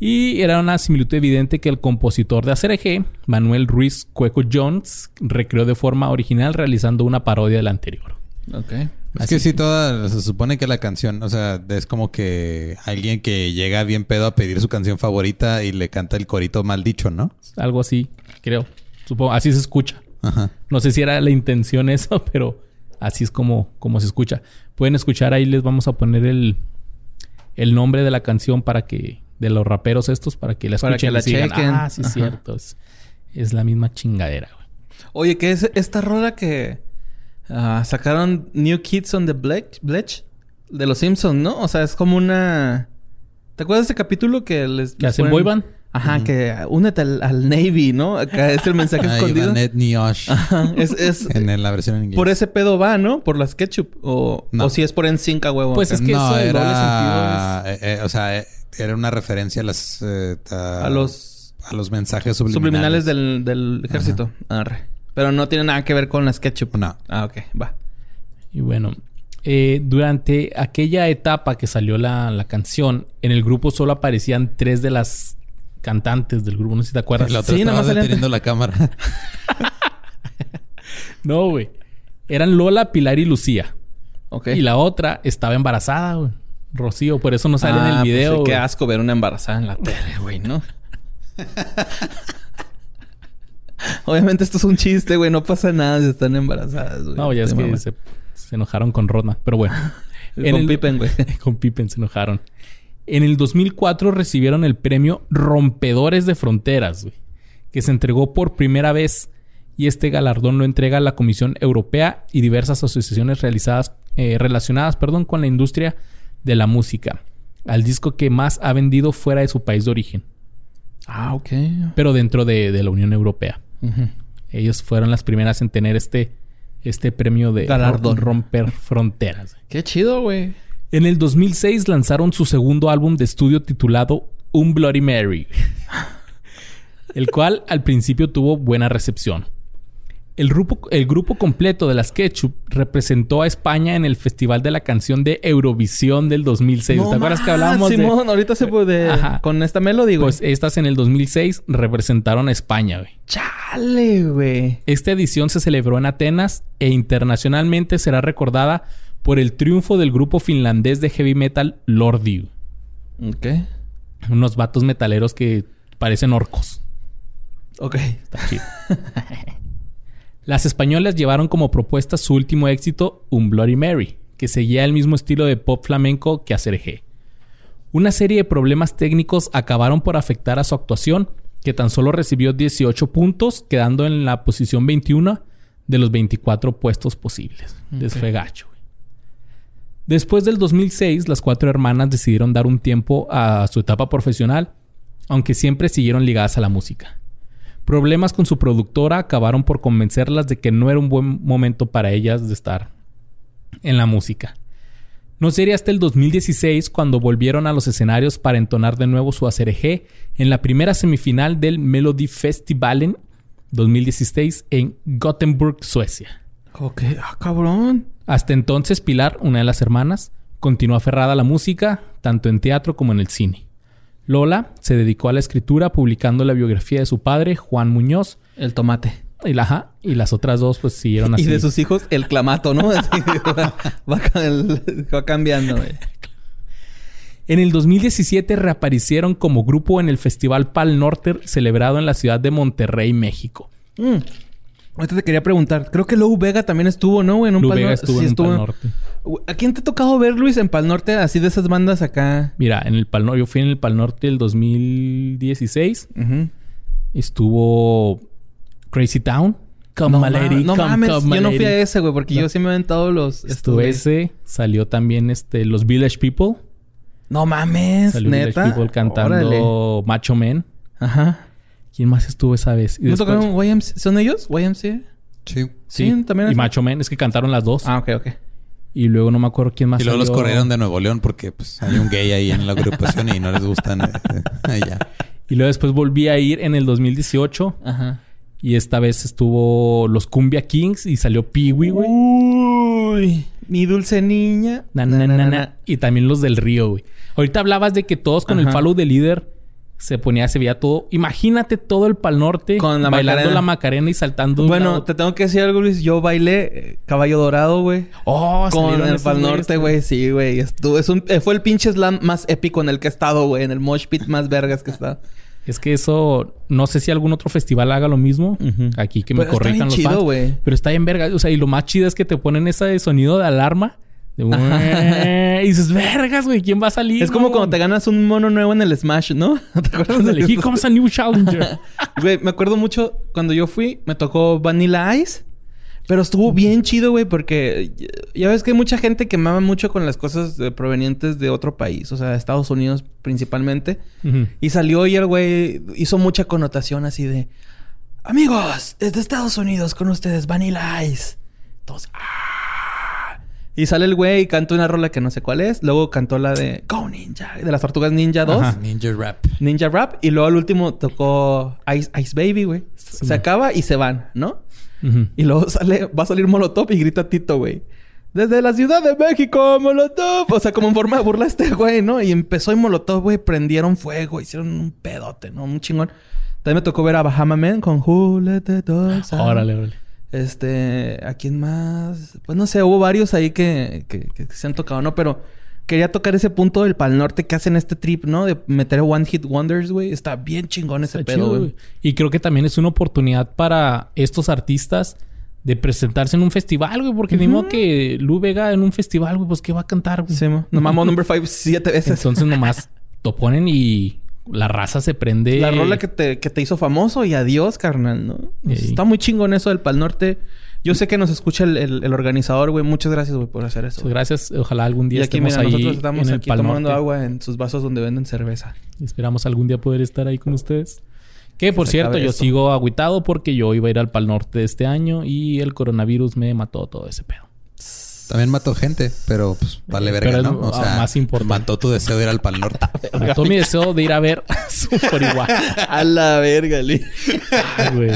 Y era una similitud evidente que el compositor de ACRG, Manuel Ruiz Cueco Jones, recreó de forma original realizando una parodia del anterior. Ok. Es que sí, toda, se supone que la canción, o sea, es como que alguien que llega bien pedo a pedir su canción favorita y le canta el corito mal dicho, ¿no? Algo así, creo. Supongo, así se escucha. Ajá. No sé si era la intención <laughs> eso, pero así es como, como se escucha. Pueden escuchar ahí, les vamos a poner el, el nombre de la canción para que de los raperos estos para que la escuchen para que la chequen. Ah, sí, es cierto. Es, la misma chingadera, güey. Oye, ¿qué es esta rola que ah, sacaron New Kids on the Bledge? De los Simpsons, ¿no? O sea, es como una... ¿Te acuerdas de ese capítulo que les... ¿Que hacen boyband? Ajá, que únete al, Navy, ¿no? Acá es el mensaje <laughs> escondido. Niosh. Ajá, es, es <laughs> en la versión en inglés. Por ese pedo va, ¿no? Por las ketchup. O, o si es por en cinca huevo. Pues es que no, eso era... Eh, eh, o sea, eh, era una referencia a las... a los... A los mensajes subliminales. Subliminales del, del ejército. Arre. Pero no tiene nada que ver con las ketchup. No. Ah, ok. Va. Y bueno... durante aquella etapa que salió la, la canción, en el grupo solo aparecían tres de las cantantes del grupo. No sé si te acuerdas. La otra sí, estaba deteniendo la cámara. <laughs> no, güey. Eran Lola, Pilar y Lucía. Ok. Y la otra estaba embarazada, güey. Rocío, por eso no sale en el ah, pues video. qué asco ver una embarazada en la tele, <laughs> güey, ¿no? Obviamente esto es un chiste, güey. No pasa nada si están embarazadas, güey. No, ya es que se, enojaron con Rodma. Pero bueno. <laughs> con Pippen, güey. con Pippen se enojaron. En el 2004 recibieron el premio Rompedores de Fronteras, que se entregó por primera vez y este galardón lo entrega la Comisión Europea y diversas asociaciones realizadas, eh, relacionadas perdón, con la industria de la música, al disco que más ha vendido fuera de su país de origen. Ah, ok. Pero dentro de, la Unión Europea. Ellos fueron las primeras en tener este, este premio de galardón. romper fronteras. Qué chido, güey. En el 2006 lanzaron su segundo álbum de estudio titulado Un Bloody Mary, el cual al principio tuvo buena recepción. El grupo, el grupo completo de las Ketchup representó a España en el Festival de la Canción de Eurovisión del 2006. ¿Te acuerdas que hablábamos Simón, ahorita se puede... Con esta melodía, Pues estas en el 2006 representaron a España, güey. ¡Chale, güey! Esta edición se celebró en Atenas e internacionalmente será recordada por el triunfo del grupo finlandés de heavy metal Lordi. Ok. Unos vatos metaleros que parecen orcos. Ok. Está chido. Las españolas llevaron como propuesta su último éxito, Un Bloody Mary, que seguía el mismo estilo de pop flamenco que G. Una serie de problemas técnicos acabaron por afectar a su actuación, que tan solo recibió 18 puntos, quedando en la posición 21 de los 24 puestos posibles. Desfegacho. Después del 2006, las cuatro hermanas decidieron dar un tiempo a su etapa profesional, aunque siempre siguieron ligadas a la música. Problemas con su productora acabaron por convencerlas de que no era un buen momento para ellas de estar en la música. No sería hasta el 2016 cuando volvieron a los escenarios para entonar de nuevo su ACRG en la primera semifinal del Melody Festivalen 2016 en Gothenburg, Suecia. Ok, ah, cabrón. Hasta entonces, Pilar, una de las hermanas, continuó aferrada a la música, tanto en teatro como en el cine. Lola se dedicó a la escritura publicando la biografía de su padre, Juan Muñoz. El tomate. Y, la, y las otras dos pues siguieron así. <laughs> Y de sus hijos, el clamato, ¿no? <laughs> va, cambiando. En el 2017 reaparecieron como grupo en el Festival Pal Norte celebrado en la ciudad de Monterrey, México. Mm. Ahorita te quería preguntar. Creo que Lou Vega también estuvo, ¿no? En un Lou Pal Vega estuvo sí, en un Pal Norte. ¿A quién te ha tocado ver, Luis, en Pal Norte? Así de esas bandas acá. Mira, en el Pal Norte, yo fui en el Pal Norte el 2016. Ujú. Estuvo Crazy Town. Come No, no come, mames, come, yo no fui a ese, güey, porque yo sí me he aventado los... Estuvo güey. ese. Salió también este, los Village People. No mames, Salió neta. Village People cantando Órale. Macho Man. Ajá. ¿Quién más estuvo esa vez? Y ¿No después- tocaron YMC? ¿Son ellos? ¿YMC? Sí. Sí, también. Y Macho Man. Es que cantaron las dos. Ah, ok, ok. Y luego no me acuerdo quién más Y luego los corrieron de Nuevo León porque pues hay un gay ahí en la agrupación y no les gustan eh, eh, allá. Y luego después volví a ir en el 2018. Ajá. Y esta vez estuvo los Cumbia Kings y salió Peewee, güey. Uy, mi dulce niña. Na, na, na, na. Y también los del Río, güey. Ahorita hablabas de que todos con el follow de líder se ponía, se veía todo. Imagínate todo el Pal Norte Con la bailando Macarena. la Macarena y saltando. de un Bueno, lado- te tengo que decir algo, Luis. Yo bailé eh, Caballo Dorado, güey. Oh, Con salieron el esos Pal güeyes, Norte, güey. Sí, güey. Estuvo- Es un, eh, fue el pinche slam más épico en el que he estado, güey. En el mosh pit más vergas que he estado. Es que eso, no sé si algún otro festival haga lo mismo. Ujú. Aquí que me Pero está corrijan bien los chido, fans. güey. Pero está bien verga. O sea, y lo más chido es que te ponen ese sonido de alarma. De y dices, vergas, güey, ¿quién va a salir? Es como no?" cuando te ganas un mono nuevo en el Smash, ¿no? <laughs> ¿Te acuerdas de Here comes a new challenger. <laughs> Güey, me acuerdo mucho cuando yo fui, me tocó Vanilla Ice. Pero estuvo bien chido, güey, porque ya- ves que hay mucha gente que mama mucho con las cosas eh, provenientes de otro país, o sea, de Estados Unidos principalmente. Y salió y el güey hizo mucha connotación así de... Amigos, desde Estados Unidos con ustedes, Vanilla Ice. Todos... "Ah". Y sale el güey y canta una rola que no sé cuál es. Luego cantó la de Go Ninja, de las Tortugas Ninja 2. Ajá. Ninja Rap. Ninja Rap. Y luego al último tocó Ice, Ice Baby, güey. Se acaba y se van, ¿no? Y luego sale, va a salir Molotov y grita Tito, güey. Desde la Ciudad de México, Molotov. O sea, como en forma de burla este güey, ¿no? Y empezó y Molotov, güey, prendieron fuego, hicieron un pedote, ¿no? Un chingón. También me tocó ver a Bahama Man con Out. Órale, órale. Este, ¿a quién más? Pues no sé, hubo varios ahí que, que, que se han tocado, ¿no? Pero quería tocar ese punto del Pal Norte que hacen este trip, ¿no? De meter One Hit Wonders, güey. Está bien chingón ese Está pedo, güey. Y creo que también es una oportunidad para estos artistas de presentarse en un festival, güey. Porque ni modo que Lu Vega en un festival, güey, pues ¿qué va a cantar, güey? Sí, <laughs> mamó Number 5 siete veces. Entonces nomás <laughs> lo ponen y la raza se prende. La rola que te, que te hizo famoso y adiós, carnal, ¿no? Pues. Está muy chingón eso del Pal Norte. Yo sé que nos escucha el, el- el organizador, güey. Muchas gracias, güey, por hacer eso. Muchas gracias. Ojalá algún día Y aquí, estemos mira, ahí nosotros estamos en el aquí Pal tomando Norte. agua en sus vasos donde venden cerveza. Y esperamos algún día poder estar ahí con ustedes. Que por cierto, yo esto. sigo agüitado porque yo iba a ir al Pal Norte este año y el coronavirus me mató todo ese pedo. También mató gente, pero pues vale verga, Pero es ¿no? O sea, más importante. mató tu deseo de ir al Pal Norte. <laughs> Mató mi deseo de ir a ver <laughs> Super igual. A la verga, Lee. Ay, güey.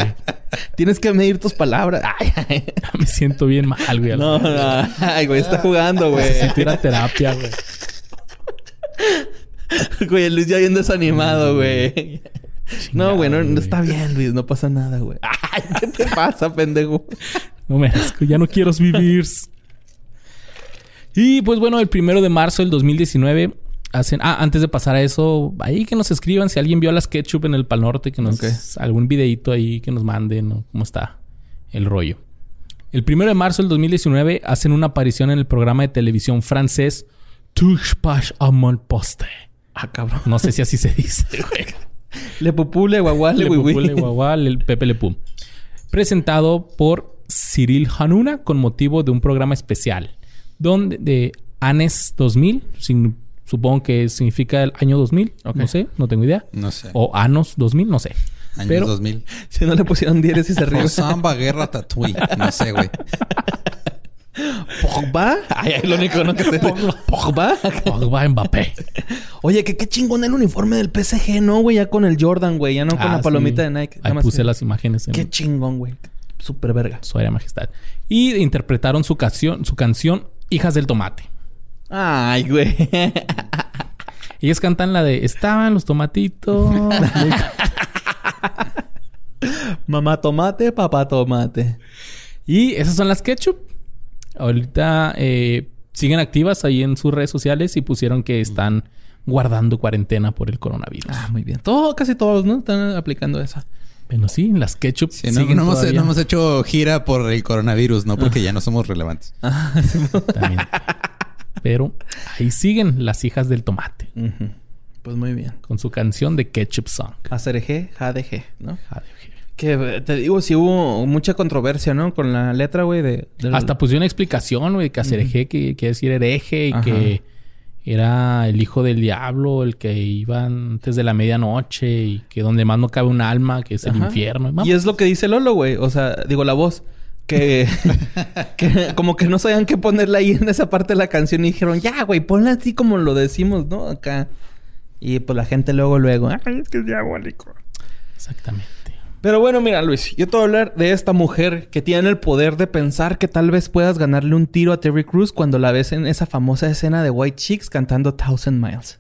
Tienes que medir tus palabras. Ay, ay. Me siento bien mal, güey. No, no. Ay, güey, está jugando, güey. Necesito ir a terapia, güey. Güey, Luis ya bien desanimado, güey. No, güey, no, no güey. está bien, Luis. No pasa nada, güey. <laughs> Ay, ¿qué te pasa, pendejo? No merezco, ya no quiero vivir. Y pues bueno, el primero de marzo del 2019 hacen. Ah, antes de pasar a eso, ahí que nos escriban si alguien vio las ketchup en el Pal Norte, que nos. Ok. algún videito ahí que nos manden, o cómo está el rollo. El primero de marzo del 2019 hacen una aparición en el programa de televisión francés Touche pas à mon poste. Ah, cabrón. No sé si así se dice, <laughs> güey. Le pupule, guaguale, Le. Pupule Guagual, <laughs> el Pepe Le Pum. Presentado por Cyril Hanuna con motivo de un programa especial. Donde de Anes 2000, sin- supongo que significa el año 2000, Ok. no sé, no tengo idea. No sé. O Anos 2000, no sé. Años pero- 2000. <laughs> Si no le pusieron diéresis arriba. O Samba Guerra Tatooine. No sé, güey. ¿Pogba? Ay, ay, lo único ¿no? que te... <laughs> ¿Pogba? Pogba Mbappé. Oye, que qué chingón el uniforme del PSG, ¿no, güey? Ya con el Jordan, güey. Ya no con Ah, la palomita sí. de Nike. Ahí Nada más puse que- las imágenes en Qué chingón, güey. Súper verga. su área majestad. Y interpretaron su canción, su canción Hijas del Tomate. Ay, güey. Ellos cantan la de Estaban los tomatitos. <laughs> Mamá tomate, papá tomate. Y esas son las ketchup. Ahorita eh, siguen activas ahí en sus redes sociales y pusieron que están guardando cuarentena por el coronavirus. Ah, muy bien. Todo, casi todos, ¿no? Están aplicando esa. Bueno, sí, las ketchup Sí, no, siguen no hemos, no hemos hecho gira por el coronavirus, no porque ya no somos relevantes. <laughs> También. Pero ahí siguen las hijas del tomate. Pues muy bien. con su canción de Ketchup Song. ACRG, JDG, ¿no? Joder. Que eh, te digo, sí hubo mucha controversia, ¿no? Con la letra, güey, de... Hasta pusieron una explicación, güey, que Acerejé, que quiere decir hereje y Ajá. que era el hijo del diablo, el que iba antes de la medianoche y que donde más no cabe un alma, que es el infierno. Vamos. Y es lo que dice Lolo, güey. O sea, digo, la voz. Que, <laughs> que como que no sabían qué ponerla ahí en esa parte de la canción y dijeron, ya, güey, ponla así como lo decimos, ¿no? Acá. Y pues la gente luego, luego, ay, es que es diabólico. Exactamente. Pero bueno, mira, Luis, yo te voy a hablar de esta mujer que tiene el poder de pensar que tal vez puedas ganarle un tiro a Terry Crews cuando la ves en esa famosa escena de White Chicks cantando Thousand Miles.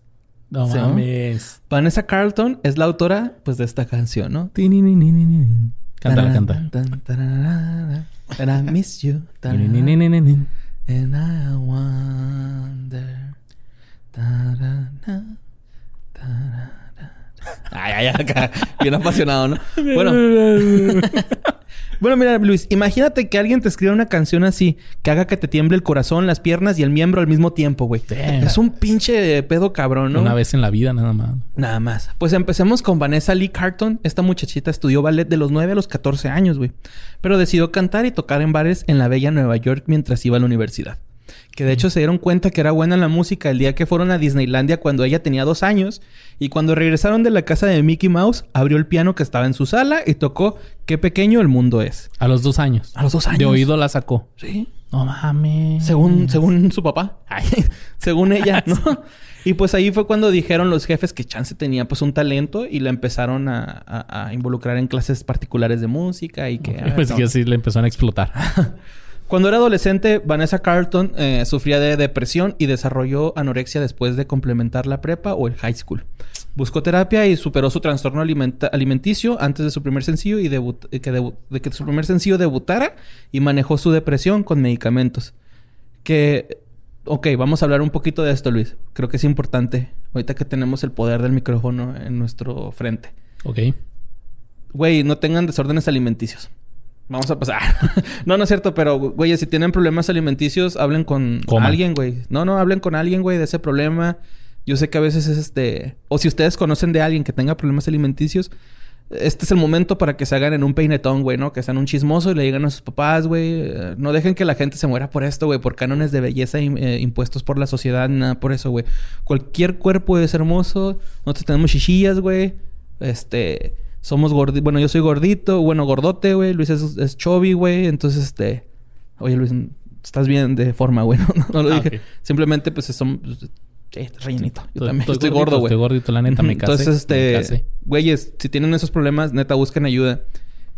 No mames. Vanessa Carlton es la autora, pues, de esta canción, ¿no? Cántala, tararara, And I miss you. And I wonder. Ay, ay, ay, acá. Bien apasionado, ¿no? <laughs> Bueno. <laughs> bueno, mira, Luis, imagínate que alguien te escriba una canción así, que haga que te tiemble el corazón, las piernas y el miembro al mismo tiempo, güey. Damn. Es un pinche pedo cabrón, ¿no? Una vez en la vida, nada más. Nada más. Pues empecemos con Vanessa Lee Carton. Esta muchachita estudió ballet de los 9 a los 14 años, güey. Pero decidió cantar y tocar en bares en la bella Nueva York mientras iba a la universidad. Que de hecho se dieron cuenta que era buena la música el día que fueron a Disneylandia cuando ella tenía dos años. Y cuando regresaron de la casa de Mickey Mouse, abrió el piano que estaba en su sala y tocó Qué pequeño el mundo es. A los dos años. A los dos años. De oído la sacó. Sí. No mames. Según, según su papá. Ay, <laughs> según ella, ¿no? <laughs> Y pues ahí fue cuando dijeron los jefes que Chance tenía pues un talento y la empezaron a, a- a involucrar en clases particulares de música y que... <laughs> Pues que así le empezaron a explotar. Cuando era adolescente, Vanessa Carlton eh, sufría de depresión y desarrolló anorexia después de complementar la prepa o el high school. Buscó terapia y superó su trastorno alimenta- alimenticio antes de su primer sencillo y debut- eh, que de que su primer sencillo debutara y manejó su depresión con medicamentos. Que, ok, vamos a hablar un poquito de esto, Luis. Creo que es importante ahorita que tenemos el poder del micrófono en nuestro frente. ok. Güey, no tengan desórdenes alimenticios. Vamos a pasar. <laughs> no, no es cierto, pero, güey, si tienen problemas alimenticios, hablen con Coman. alguien, güey. No, no, hablen con alguien, güey, de ese problema. Yo sé que a veces es este... O si ustedes conocen de alguien que tenga problemas alimenticios, este es el momento para que se hagan en un peinetón, güey, ¿no? Que sean un chismoso y le digan a sus papás, güey. eh, no dejen que la gente se muera por esto, güey. Por cánones de belleza eh, impuestos por la sociedad, nada por eso, güey. Cualquier cuerpo es hermoso. Nosotros tenemos chichillas, güey. Este... Somos gorditos. Bueno, yo soy gordito. Bueno, gordote, güey. Luis es, es chubby, güey. Entonces, este... Oye, Luis, estás bien de forma, güey. <laughs> No, no lo Ah, dije. Simplemente, pues, son... Estás rellenito. Yo Estoy- también <laughs> estoy estoy gordo, güey. estoy gordito, la neta, me casé, Entonces, este... Güeyes, si tienen esos problemas, neta, busquen ayuda.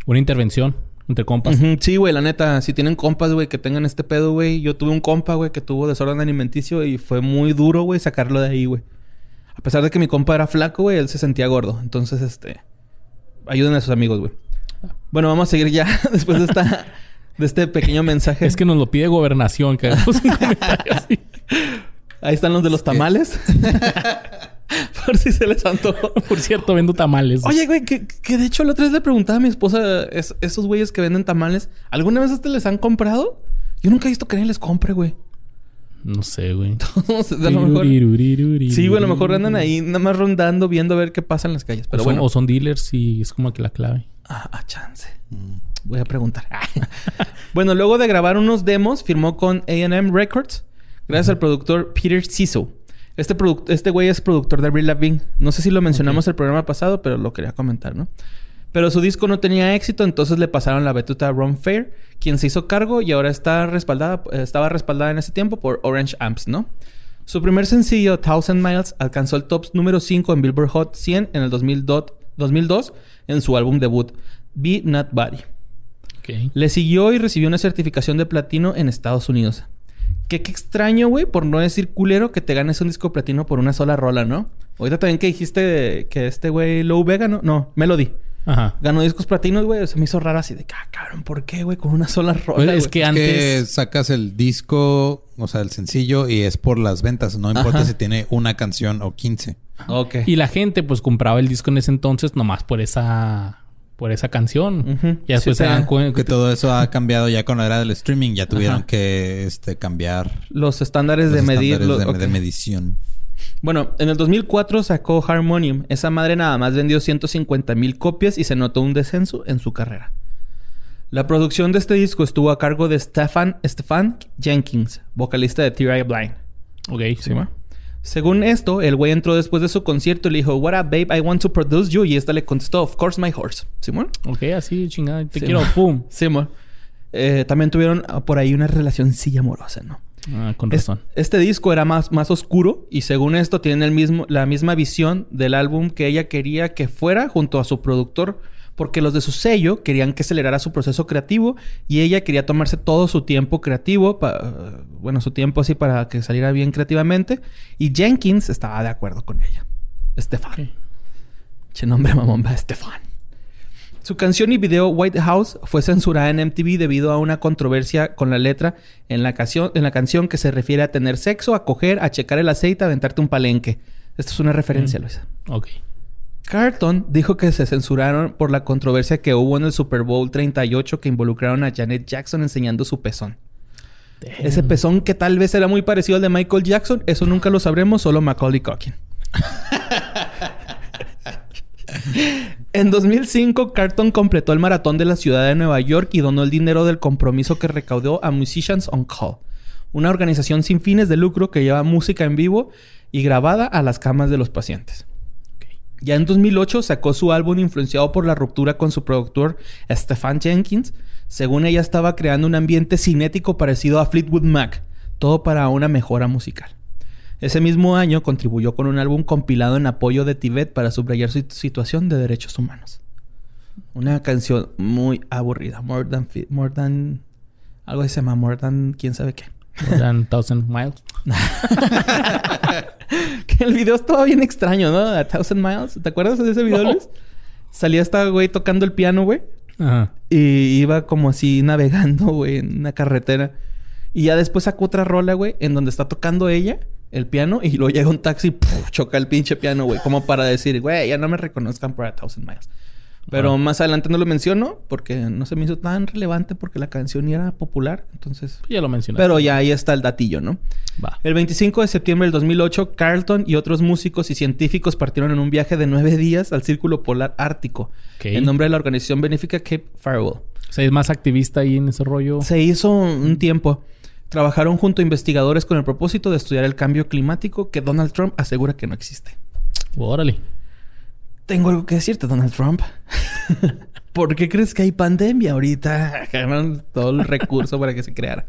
Una intervención entre compas. Sí, güey, la neta, si tienen compas, güey, que tengan este pedo, güey. Yo tuve un compa, güey, que tuvo desorden alimenticio y fue muy duro, güey, sacarlo de ahí, güey. A pesar de que mi compa era flaco, güey, él se sentía gordo. Entonces, este... Ayuden a sus amigos, güey. Bueno, vamos a seguir ya <laughs> después de esta... De este pequeño mensaje. Es que nos lo pide gobernación, que hagamos un comentario así. <laughs> Ahí están los de los tamales. <laughs> Por si se les antojó. Por cierto, vendo tamales. Oye, güey, que, que de hecho la otra vez le preguntaba a mi esposa, es- esos güeyes que venden tamales, ¿alguna vez este les han comprado? Yo nunca he visto que nadie les compre, güey. No sé, güey. <laughs> No sé, a lo mejor... Sí, güey, a lo mejor andan ahí nada más rondando, viendo a ver qué pasa en las calles. Pero o, son, bueno. o son dealers y es como que la clave. Ah, ah, chance. Voy a preguntar. <laughs> bueno, luego de grabar unos demos, firmó con AM Records, gracias al productor Peter Siso. Este, este güey es productor de Avril Lavigne. No sé si lo mencionamos el programa pasado, pero lo quería comentar, ¿no? Pero su disco no tenía éxito, entonces le pasaron la batuta a Ron Fair, quien se hizo cargo y ahora está respaldada, estaba respaldada en ese tiempo por Orange Amps, ¿no? Su primer sencillo, Thousand Miles, alcanzó el top número 5 en Billboard Hot 100 en el 2002, 2002 en su álbum debut, Be Not Body. Le siguió y recibió una certificación de platino en Estados Unidos. Qué, qué extraño, güey, por no decir culero, que te ganes un disco platino por una sola rola, ¿no? Ahorita también que dijiste que este güey Low Vega, ¿no? No, Melody. Ajá. Ganó discos platinos, güey. Se me hizo raro así de, ah, cabrón, ¿por qué, güey? Con una sola rola, Pues es güey?" que Es antes... que sacas el disco o sea, el sencillo, y es por las ventas. No importa si tiene una canción o 15. Ok. Y la gente, pues, compraba el disco en ese entonces nomás por esa... Por esa canción. Y después se dan cuenta... Que todo eso ha cambiado ya con la era del streaming. Ya tuvieron que este, cambiar... Los estándares de medir... de medición. Bueno, en el 2004 sacó Harmonium. Esa madre nada más vendió 150 mil copias y se notó un descenso en su carrera. La producción de este disco estuvo a cargo de Stefan, Stefan Jenkins, vocalista de T.R.I. Blind. Ok, sí. Según esto, el güey entró después de su concierto y le dijo, What up, babe, I want to produce you. Y esta le contestó, Of course, my horse. ¿Simón? Ok, así, chingada. Te quiero, pum. Simón. Eh, también tuvieron por ahí una relación sí amorosa, ¿no? Ah, con razón. este disco era más, más oscuro y según esto tiene el mismo, la misma visión del álbum que ella quería que fuera junto a su productor porque los de su sello querían que acelerara su proceso creativo y ella quería tomarse todo su tiempo creativo, bueno, su tiempo así para que saliera bien creativamente y Jenkins estaba de acuerdo con ella. Estefan. Che nombre mamón va Estefan. Su canción y video White House fue censurada en MTV debido a una controversia con la letra en la, canción, en la canción que se refiere a tener sexo, a coger, a checar el aceite, a aventarte un palenque. Esto es una referencia, Luis. Ok. Carlton dijo que se censuraron por la controversia que hubo en el Super Bowl 38 que involucraron a Janet Jackson enseñando su pezón. Ese pezón que tal vez era muy parecido al de Michael Jackson, eso nunca lo sabremos, solo Macaulay Culkin. <laughs> En 2005, Carlton completó el maratón de la ciudad de Nueva York y donó el dinero del compromiso que recaudó a Musicians on Call, una organización sin fines de lucro que lleva música en vivo y grabada a las camas de los pacientes. Ya en 2008 sacó su álbum influenciado por la ruptura con su productor Stefan Jenkins. Según ella estaba creando un ambiente cinético parecido a Fleetwood Mac, todo para una mejora musical. Ese mismo año contribuyó con un álbum compilado en apoyo de Tibet para subrayar su situación de derechos humanos. Una canción muy aburrida. More than... More than algo que se llama More than... ¿Quién sabe qué? More than Thousand Miles. <laughs> que el video estaba bien extraño, ¿no? A Thousand Miles. ¿Te acuerdas de ese video, Luis? Salía esta güey tocando el piano, güey. Ajá. Y iba como así navegando, güey, en una carretera. Y ya después sacó otra rola, güey, en donde está tocando ella el piano y luego llega un taxi y choca el pinche piano, güey. Como para decir, güey, ya no me reconozcan por a Thousand Miles. Pero más adelante no lo menciono porque no se me hizo tan relevante porque la canción ya era popular. Entonces. Ya lo mencioné. Pero ya ahí está el datillo, ¿no? Va. El 25 de septiembre del 2008, Carlton y otros músicos y científicos partieron en un viaje de nueve días al Círculo Polar Ártico. En nombre de la organización benéfica Cape Farewell. O sea, es más activista ahí en ese rollo. Se hizo un tiempo. Trabajaron junto a investigadores con el propósito de estudiar el cambio climático que Donald Trump asegura que no existe. Órale. Tengo algo que decirte, Donald Trump. <laughs> ¿Por qué crees que hay pandemia ahorita? <laughs> todo el recurso para que se creara.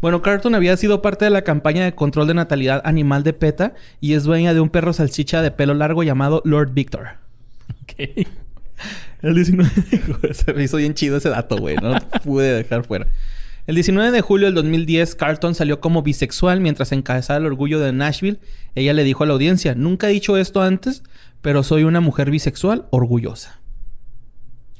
Bueno, Carlton había sido parte de la campaña de control de natalidad animal de PETA y es dueña de un perro salchicha de pelo largo llamado Lord Victor. Ok. <laughs> El 19... se me hizo bien chido ese dato, güey. No pude dejar fuera. El 19 de julio del 2010, Carlton salió como bisexual mientras encabezaba el orgullo de Nashville. Ella le dijo a la audiencia, nunca he dicho esto antes, pero soy una mujer bisexual orgullosa.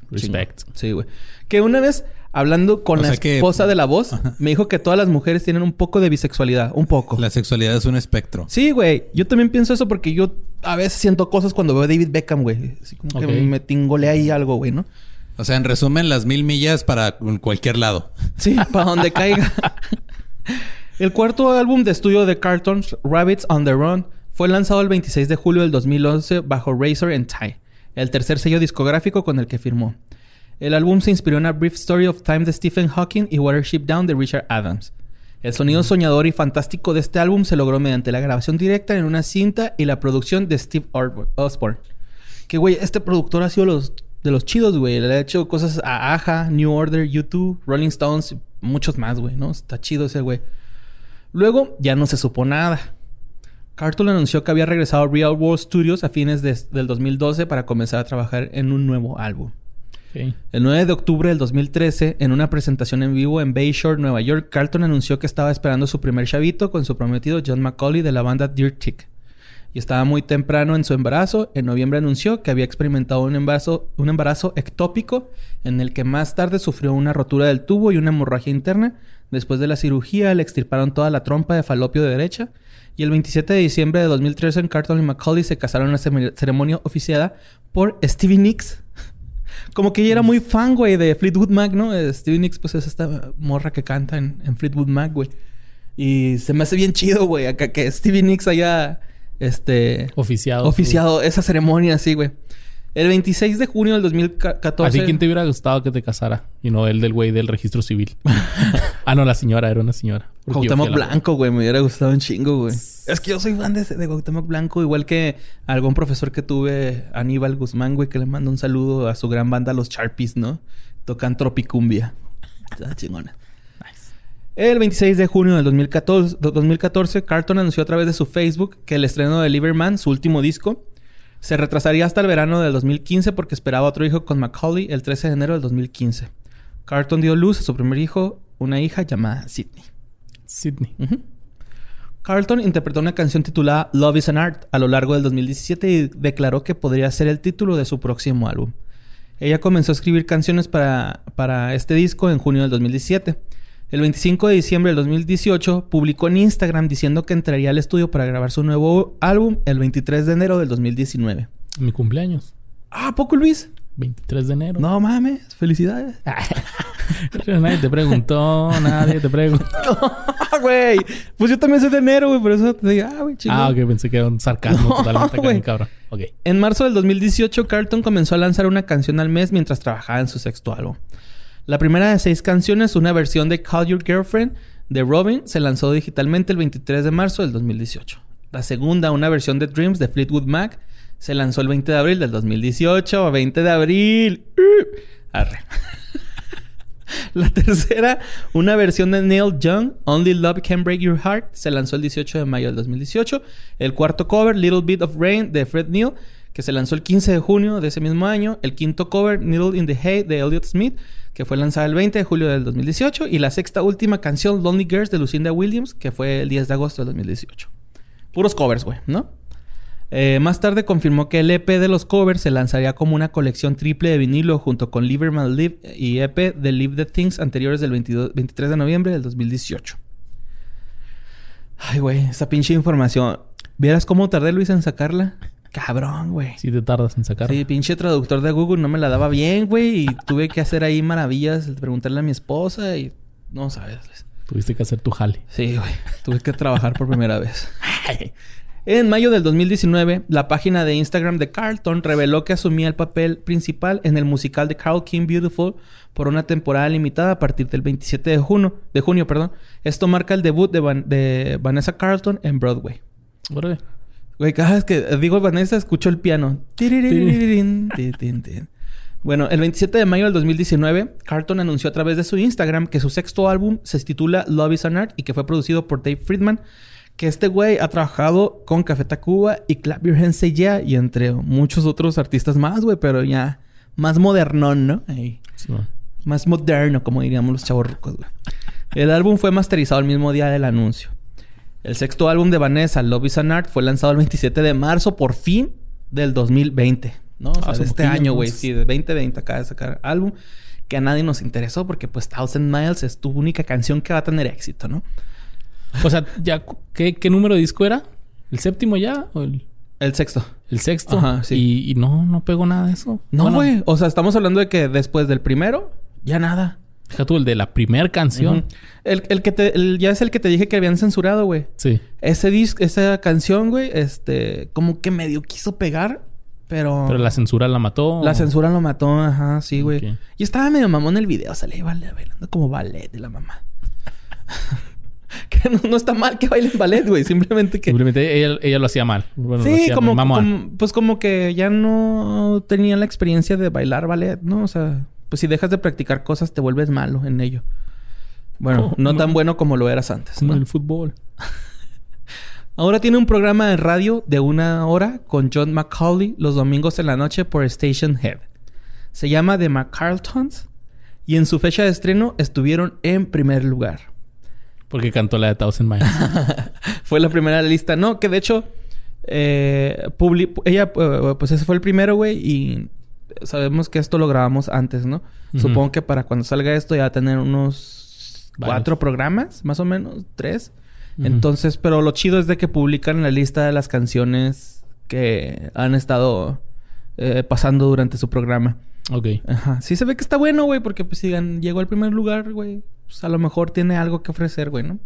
Respect. Sí, güey. Que una vez, hablando con la esposa de la voz, me dijo que todas las mujeres tienen un poco de bisexualidad. Un poco. La sexualidad es un espectro. Sí, güey. Yo también pienso eso porque yo a veces siento cosas cuando veo a David Beckham, güey. Así como que me tingolea ahí algo, güey, ¿no? O sea, en resumen, las mil millas para cualquier lado. Sí, <laughs> para donde caiga. El cuarto álbum de estudio de Cartons, Rabbits on the Run, fue lanzado el 26 de julio del 2011 bajo Razor and Tie, el tercer sello discográfico con el que firmó. El álbum se inspiró en A Brief Story of Time de Stephen Hawking y Watership Down de Richard Adams. El sonido soñador y fantástico de este álbum se logró mediante la grabación directa en una cinta y la producción de Steve Osborne. Que, güey, este productor ha sido los de los chidos, güey. Le ha hecho cosas a Aja, New Order, YouTube, Rolling Stones, muchos más, güey, ¿no? Está chido ese güey. Luego ya no se supo nada. Cartoon anunció que había regresado a Real World Studios a fines del 2012 para comenzar a trabajar en un nuevo álbum. El 9 de octubre del 2013, en una presentación en vivo en Bayshore, Nueva York, Carlton anunció que estaba esperando su primer chavito con su prometido John McCauley de la banda Dirt Tick y estaba muy temprano en su embarazo. En noviembre anunció que había experimentado un embarazo, un embarazo ectópico en el que más tarde sufrió una rotura del tubo y una hemorragia interna, Después de la cirugía, le extirparon toda la trompa de falopio de derecha. Y el 27 de diciembre de 2013, Carlton y Macaulay se casaron en una ceremonia oficiada por Stevie Nicks. <laughs> Como que ella era muy fan, güey, de Fleetwood Mac, ¿no? Eh, Stevie Nicks, pues es esta morra que canta en, en Fleetwood Mac, güey. Y se me hace bien chido, güey, acá que Stevie Nicks haya, este... Oficiado. Oficiado esa ceremonia, así, güey. El 26 de junio del 2014. Así, ¿quién te hubiera gustado que te casara? Y no el del güey del registro civil. <laughs> ah, no, la señora, era una señora. Cuauhtémoc Blanco, güey. Me hubiera gustado un chingo, güey. Es que yo soy fan de, de Cuauhtémoc Blanco. Igual que algún profesor que tuve, Aníbal Guzmán, güey, que le mando un saludo a su gran banda, los Sharpies, ¿no? Tocan Tropicumbia. Está chingona. El 26 de junio del 2014, 2014, Carlton anunció a través de su Facebook que el estreno de Lieberman, su último disco, se retrasaría hasta el verano del 2015 porque esperaba otro hijo con Macaulay el 13 de enero del 2015. Carlton dio luz a su primer hijo, una hija llamada Sidney. Sidney. Carlton interpretó una canción titulada Love is an Art a lo largo del 2017 y declaró que podría ser el título de su próximo álbum. Ella comenzó a escribir canciones para, para este disco en junio del 2017. El 25 de diciembre del 2018 publicó en Instagram diciendo que entraría al estudio para grabar su nuevo álbum el 23 de enero del 2019. Mi cumpleaños. Ah, ¿poco Luis? 23 de enero. No mames, felicidades. <laughs> nadie te preguntó, nadie te preguntó. <laughs> Güey, pues yo también soy de enero, güey, por eso te digo, ah, güey. Ah, ok, pensé que era un sarcasmo totalmente acá, cabrón. Ok. En marzo del 2018, Carlton comenzó a lanzar una canción al mes mientras trabajaba en su sexto álbum. La primera de seis canciones, una versión de Call Your Girlfriend de Robin, se lanzó digitalmente el 23 de marzo del 2018. La segunda, una versión de Dreams de Fleetwood Mac, se lanzó el 20 de abril del 2018. 20 de abril. Arre. <laughs> La tercera, una versión de Neil Young, Only Love Can Break Your Heart, se lanzó el 18 de mayo del 2018. El cuarto cover, Little Bit of Rain, de Fred Neil, que se lanzó el 15 de junio de ese mismo año. El quinto cover, Needle in the Hay, de Elliot Smith, que fue lanzada el 20 de julio del 2018, y la sexta última canción, Lonely Girls, de Lucinda Williams, que fue el 10 de agosto del 2018. Puros covers, güey, ¿no? Eh, más tarde confirmó que el EP de los covers se lanzaría como una colección triple de vinilo junto con Liverman Live y EP de Live the Things anteriores del 23 de noviembre del 2018. Ay, güey, esa pinche información. ¿Vieras cómo tardé Luis en sacarla? Cabrón, güey. Sí te tardas en sacar. Sí, pinche traductor de Google no me la daba bien, güey. Y <laughs> tuve que hacer ahí maravillas, preguntarle a mi esposa y... No sabes. Tuviste que hacer tu jale. Sí, güey. Tuve que trabajar por primera <laughs> vez. En mayo del 2019, la página de Instagram de Carlton reveló que asumía el papel principal en el musical de Carl King Beautiful por una temporada limitada a partir del 27 de junio. De junio perdón. Esto marca el debut de, de Vanessa Carlton en Broadway. Broadway. Güey, cada vez que digo Vanessa, escucho el piano. Bueno, el 27 de mayo del 2019, Carlton anunció a través de su Instagram que su sexto álbum se titula Love is an Art y que fue producido por Dave Friedman. Que este güey ha trabajado con Café Tacuba y Clap Your Hands Say Yeah y entre muchos otros artistas más, güey, pero ya más modernón, ¿no? más moderno, como diríamos los chavos güey. El álbum fue masterizado el mismo día del anuncio. El sexto álbum de Vanessa, Love is an Art, fue lanzado el 27 de marzo, por fin, del 2020. ¿No? O sea, este año, güey. Sí, de 2020 acaba de sacar álbum que a nadie nos interesó porque, pues, Thousand Miles es tu única canción que va a tener éxito, ¿no? O sea, ya, ¿qué, número de disco era? ¿El séptimo ya? ¿O el... el sexto. El sexto. Ajá, sí. Y, no, no pegó nada de eso. No, güey. O sea, estamos hablando de que después del primero, ya nada. Fíjate tú, el de la primera canción. el, que te, ya es el que te dije que habían censurado, güey. Sí. Ese disco, esa canción, güey, este, como que medio quiso pegar, pero. Pero la censura la mató. La censura lo mató, ajá, sí, güey. Y estaba medio mamón el video, sale vale, bailando como ballet de la mamá. <laughs> que no, está mal que bailen ballet, güey. Simplemente que. Simplemente ella, lo hacía mal. sí, como, como, Pues como que ya no tenía la experiencia de bailar ballet, ¿no? O sea pues si dejas de practicar cosas te vuelves malo en ello. Bueno, oh, no, tan bueno como lo eras antes. Como el fútbol. <laughs> Ahora tiene un programa de radio de una hora con John McCauley los domingos en la noche por Station Head. Se llama The McCarltons y en su fecha de estreno estuvieron en primer lugar. Porque cantó la de Thousand Miles. <laughs> fue la primera de la lista. No, que de hecho, eh, ella, eh, pues ese fue el primero, güey, y sabemos que esto lo grabamos antes, ¿no? Supongo que para cuando salga esto ya va a tener unos cuatro programas, más o menos, tres. Entonces, pero lo chido es de que publican la lista de las canciones que han estado eh, pasando durante su programa. Ok. Ajá. Sí se ve que está bueno, güey, porque pues si llegó al primer lugar, güey, pues a lo mejor tiene algo que ofrecer, güey, ¿no?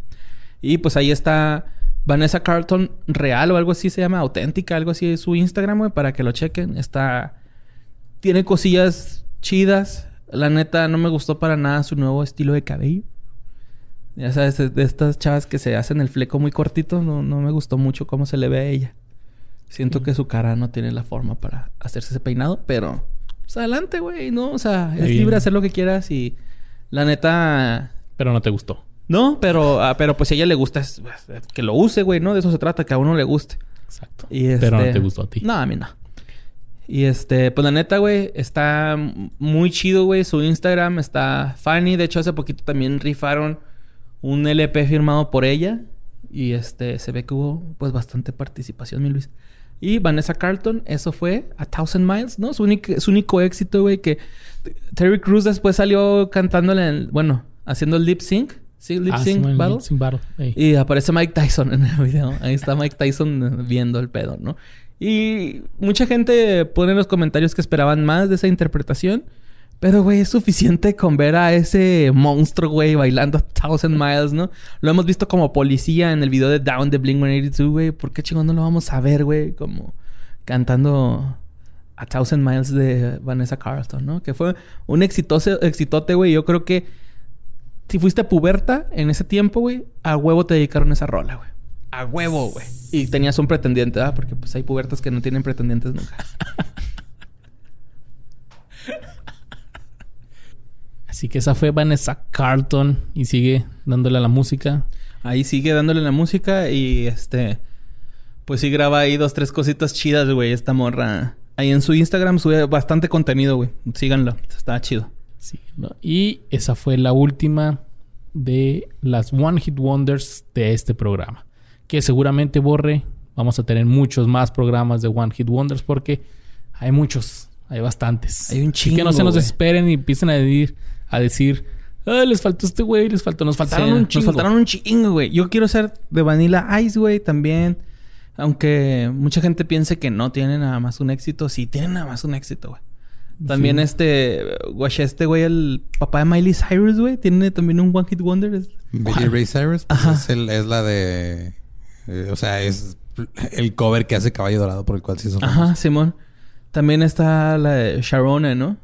Y pues ahí está Vanessa Carlton Real o algo así se llama, auténtica, algo así su Instagram, güey, para que lo chequen. Está... Tiene cosillas chidas. La neta, no me gustó para nada su nuevo estilo de cabello. Ya sabes, de estas chavas que se hacen el fleco muy cortito, no, no me gustó mucho cómo se le ve a ella. Siento que su cara no tiene la forma para hacerse ese peinado, pero pues adelante, güey, ¿no? O sea, es libre de hacer lo que quieras y la neta. Pero no te gustó. No, pero, ah, pero pues si a ella le gusta, es, que lo use, güey, ¿no? De eso se trata, que a uno le guste. Exacto. pero no este, te gustó a ti. No, a mí no. Y este, pues la neta, güey, está muy chido, güey. Su Instagram está funny. De hecho, hace poquito también rifaron un LP firmado por ella. Y este, se ve que hubo pues bastante participación, mi Luis. Y Vanessa Carlton, eso fue A Thousand Miles, ¿no? Su, único, su único éxito, güey, que Terry Cruz después salió cantándole, en, bueno, haciendo el lip sync. Sí, lip ah, sync battle. Lip sync battle. Y aparece Mike Tyson en el video. Ahí está Mike Tyson viendo el pedo, ¿no? Y mucha gente pone en los comentarios que esperaban más de esa interpretación. Pero, güey, es suficiente con ver a ese monstruo, güey, bailando a Thousand Miles, ¿no? Lo hemos visto como policía en el video de Down de Blink-182, güey. ¿Por qué chingón no lo vamos a ver, güey? Como cantando a Thousand Miles de Vanessa Carlton, ¿no? Que fue un exitoso, exitote, güey. Yo creo que si fuiste puberta en ese tiempo, güey, a huevo te dedicaron esa rola, güey. A huevo, güey. Y tenías un pretendiente, ¿ah? Porque pues hay pubertas que no tienen pretendientes nunca. <laughs> Así que esa fue Vanessa Carlton y sigue dándole a la música. Ahí sigue dándole la música y este. Pues sí graba ahí dos, tres cositas chidas, güey, esta morra. Ahí en su Instagram sube bastante contenido, güey. Síganlo, está chido. Sí, Y esa fue la última de las One Hit Wonders de este programa. Que seguramente borre. Vamos a tener muchos más programas de One Hit Wonders porque hay muchos, hay bastantes. Hay un chingo. que no se nos esperen y empiecen a decir a decir, ah, les faltó este güey, les faltó, nos faltaron un chingo. Nos faltaron un chingo, güey. Yo quiero ser de Vanilla Ice, güey, también. Aunque mucha gente piense que no tienen nada más un éxito, sí tienen nada más un éxito, güey. También este, güey, este güey, el papá de Miley Cyrus, güey, tiene también un One Hit Wonder. Billy Ray Cyrus, pues es, es, la de, eh, o sea, es el cover que hace Caballo Dorado por el cual se hizo. Ajá, Simón. También está la de Sharona, ¿no?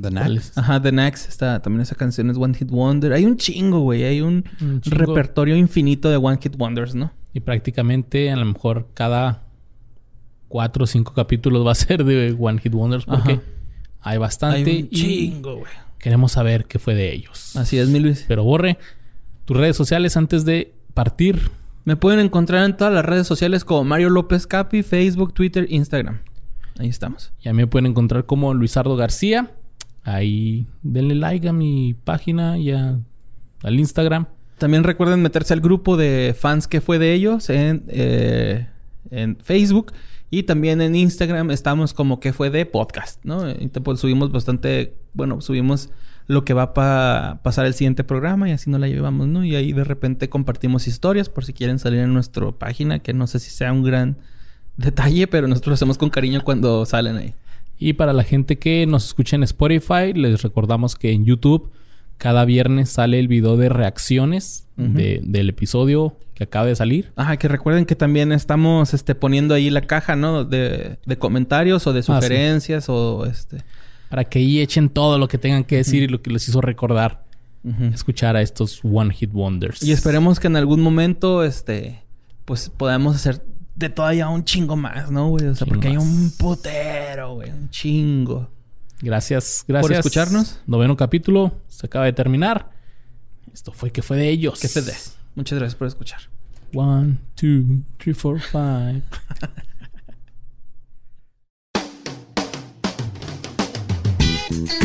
The Nax. Ajá, The Nax. Está, también esa canción es One Hit Wonder. Hay un chingo, güey. Hay un, repertorio infinito de One Hit Wonders, ¿no? Y prácticamente a lo mejor cada cuatro o cinco capítulos va a ser de One Hit Wonders porque hay bastante. Hay un chingo, güey. Queremos saber qué fue de ellos. Así es, mi Luis. Pero borre tus redes sociales antes de partir. Me pueden encontrar en todas las redes sociales como Mario López Capi, Facebook, Twitter, Instagram. Ahí estamos. Y a mí me pueden encontrar como Luisardo García. Ahí denle like a mi página y al Instagram. También recuerden meterse al grupo de fans que fue de ellos en, eh, en Facebook. Y también en Instagram estamos como que fue de podcast, ¿no? Y pues, subimos bastante, bueno, subimos lo que va a pasar el siguiente programa y así nos la llevamos, ¿no? Y ahí de repente compartimos historias por si quieren salir en nuestra página, que no sé si sea un gran detalle, pero nosotros lo hacemos con cariño cuando salen ahí. Y para la gente que nos escucha en Spotify, les recordamos que en YouTube cada viernes sale el video de reacciones del episodio que acaba de salir. Ajá, que recuerden que también estamos este, poniendo ahí la caja, ¿no? De, comentarios o de ah, sugerencias o este... Para que ahí echen todo lo que tengan que decir y lo que les hizo recordar escuchar a estos One Hit Wonders. Y esperemos que en algún momento, este, pues podamos hacer de todavía un chingo más, ¿no, güey? O sea, porque hay un putero, güey. Un chingo. Gracias, gracias. Por escucharnos. Noveno capítulo. Se acaba de terminar. Esto fue que fue de ellos. Que fue de. Muchas gracias por escuchar. One, two, three, four, five. <laughs> Mm-hmm.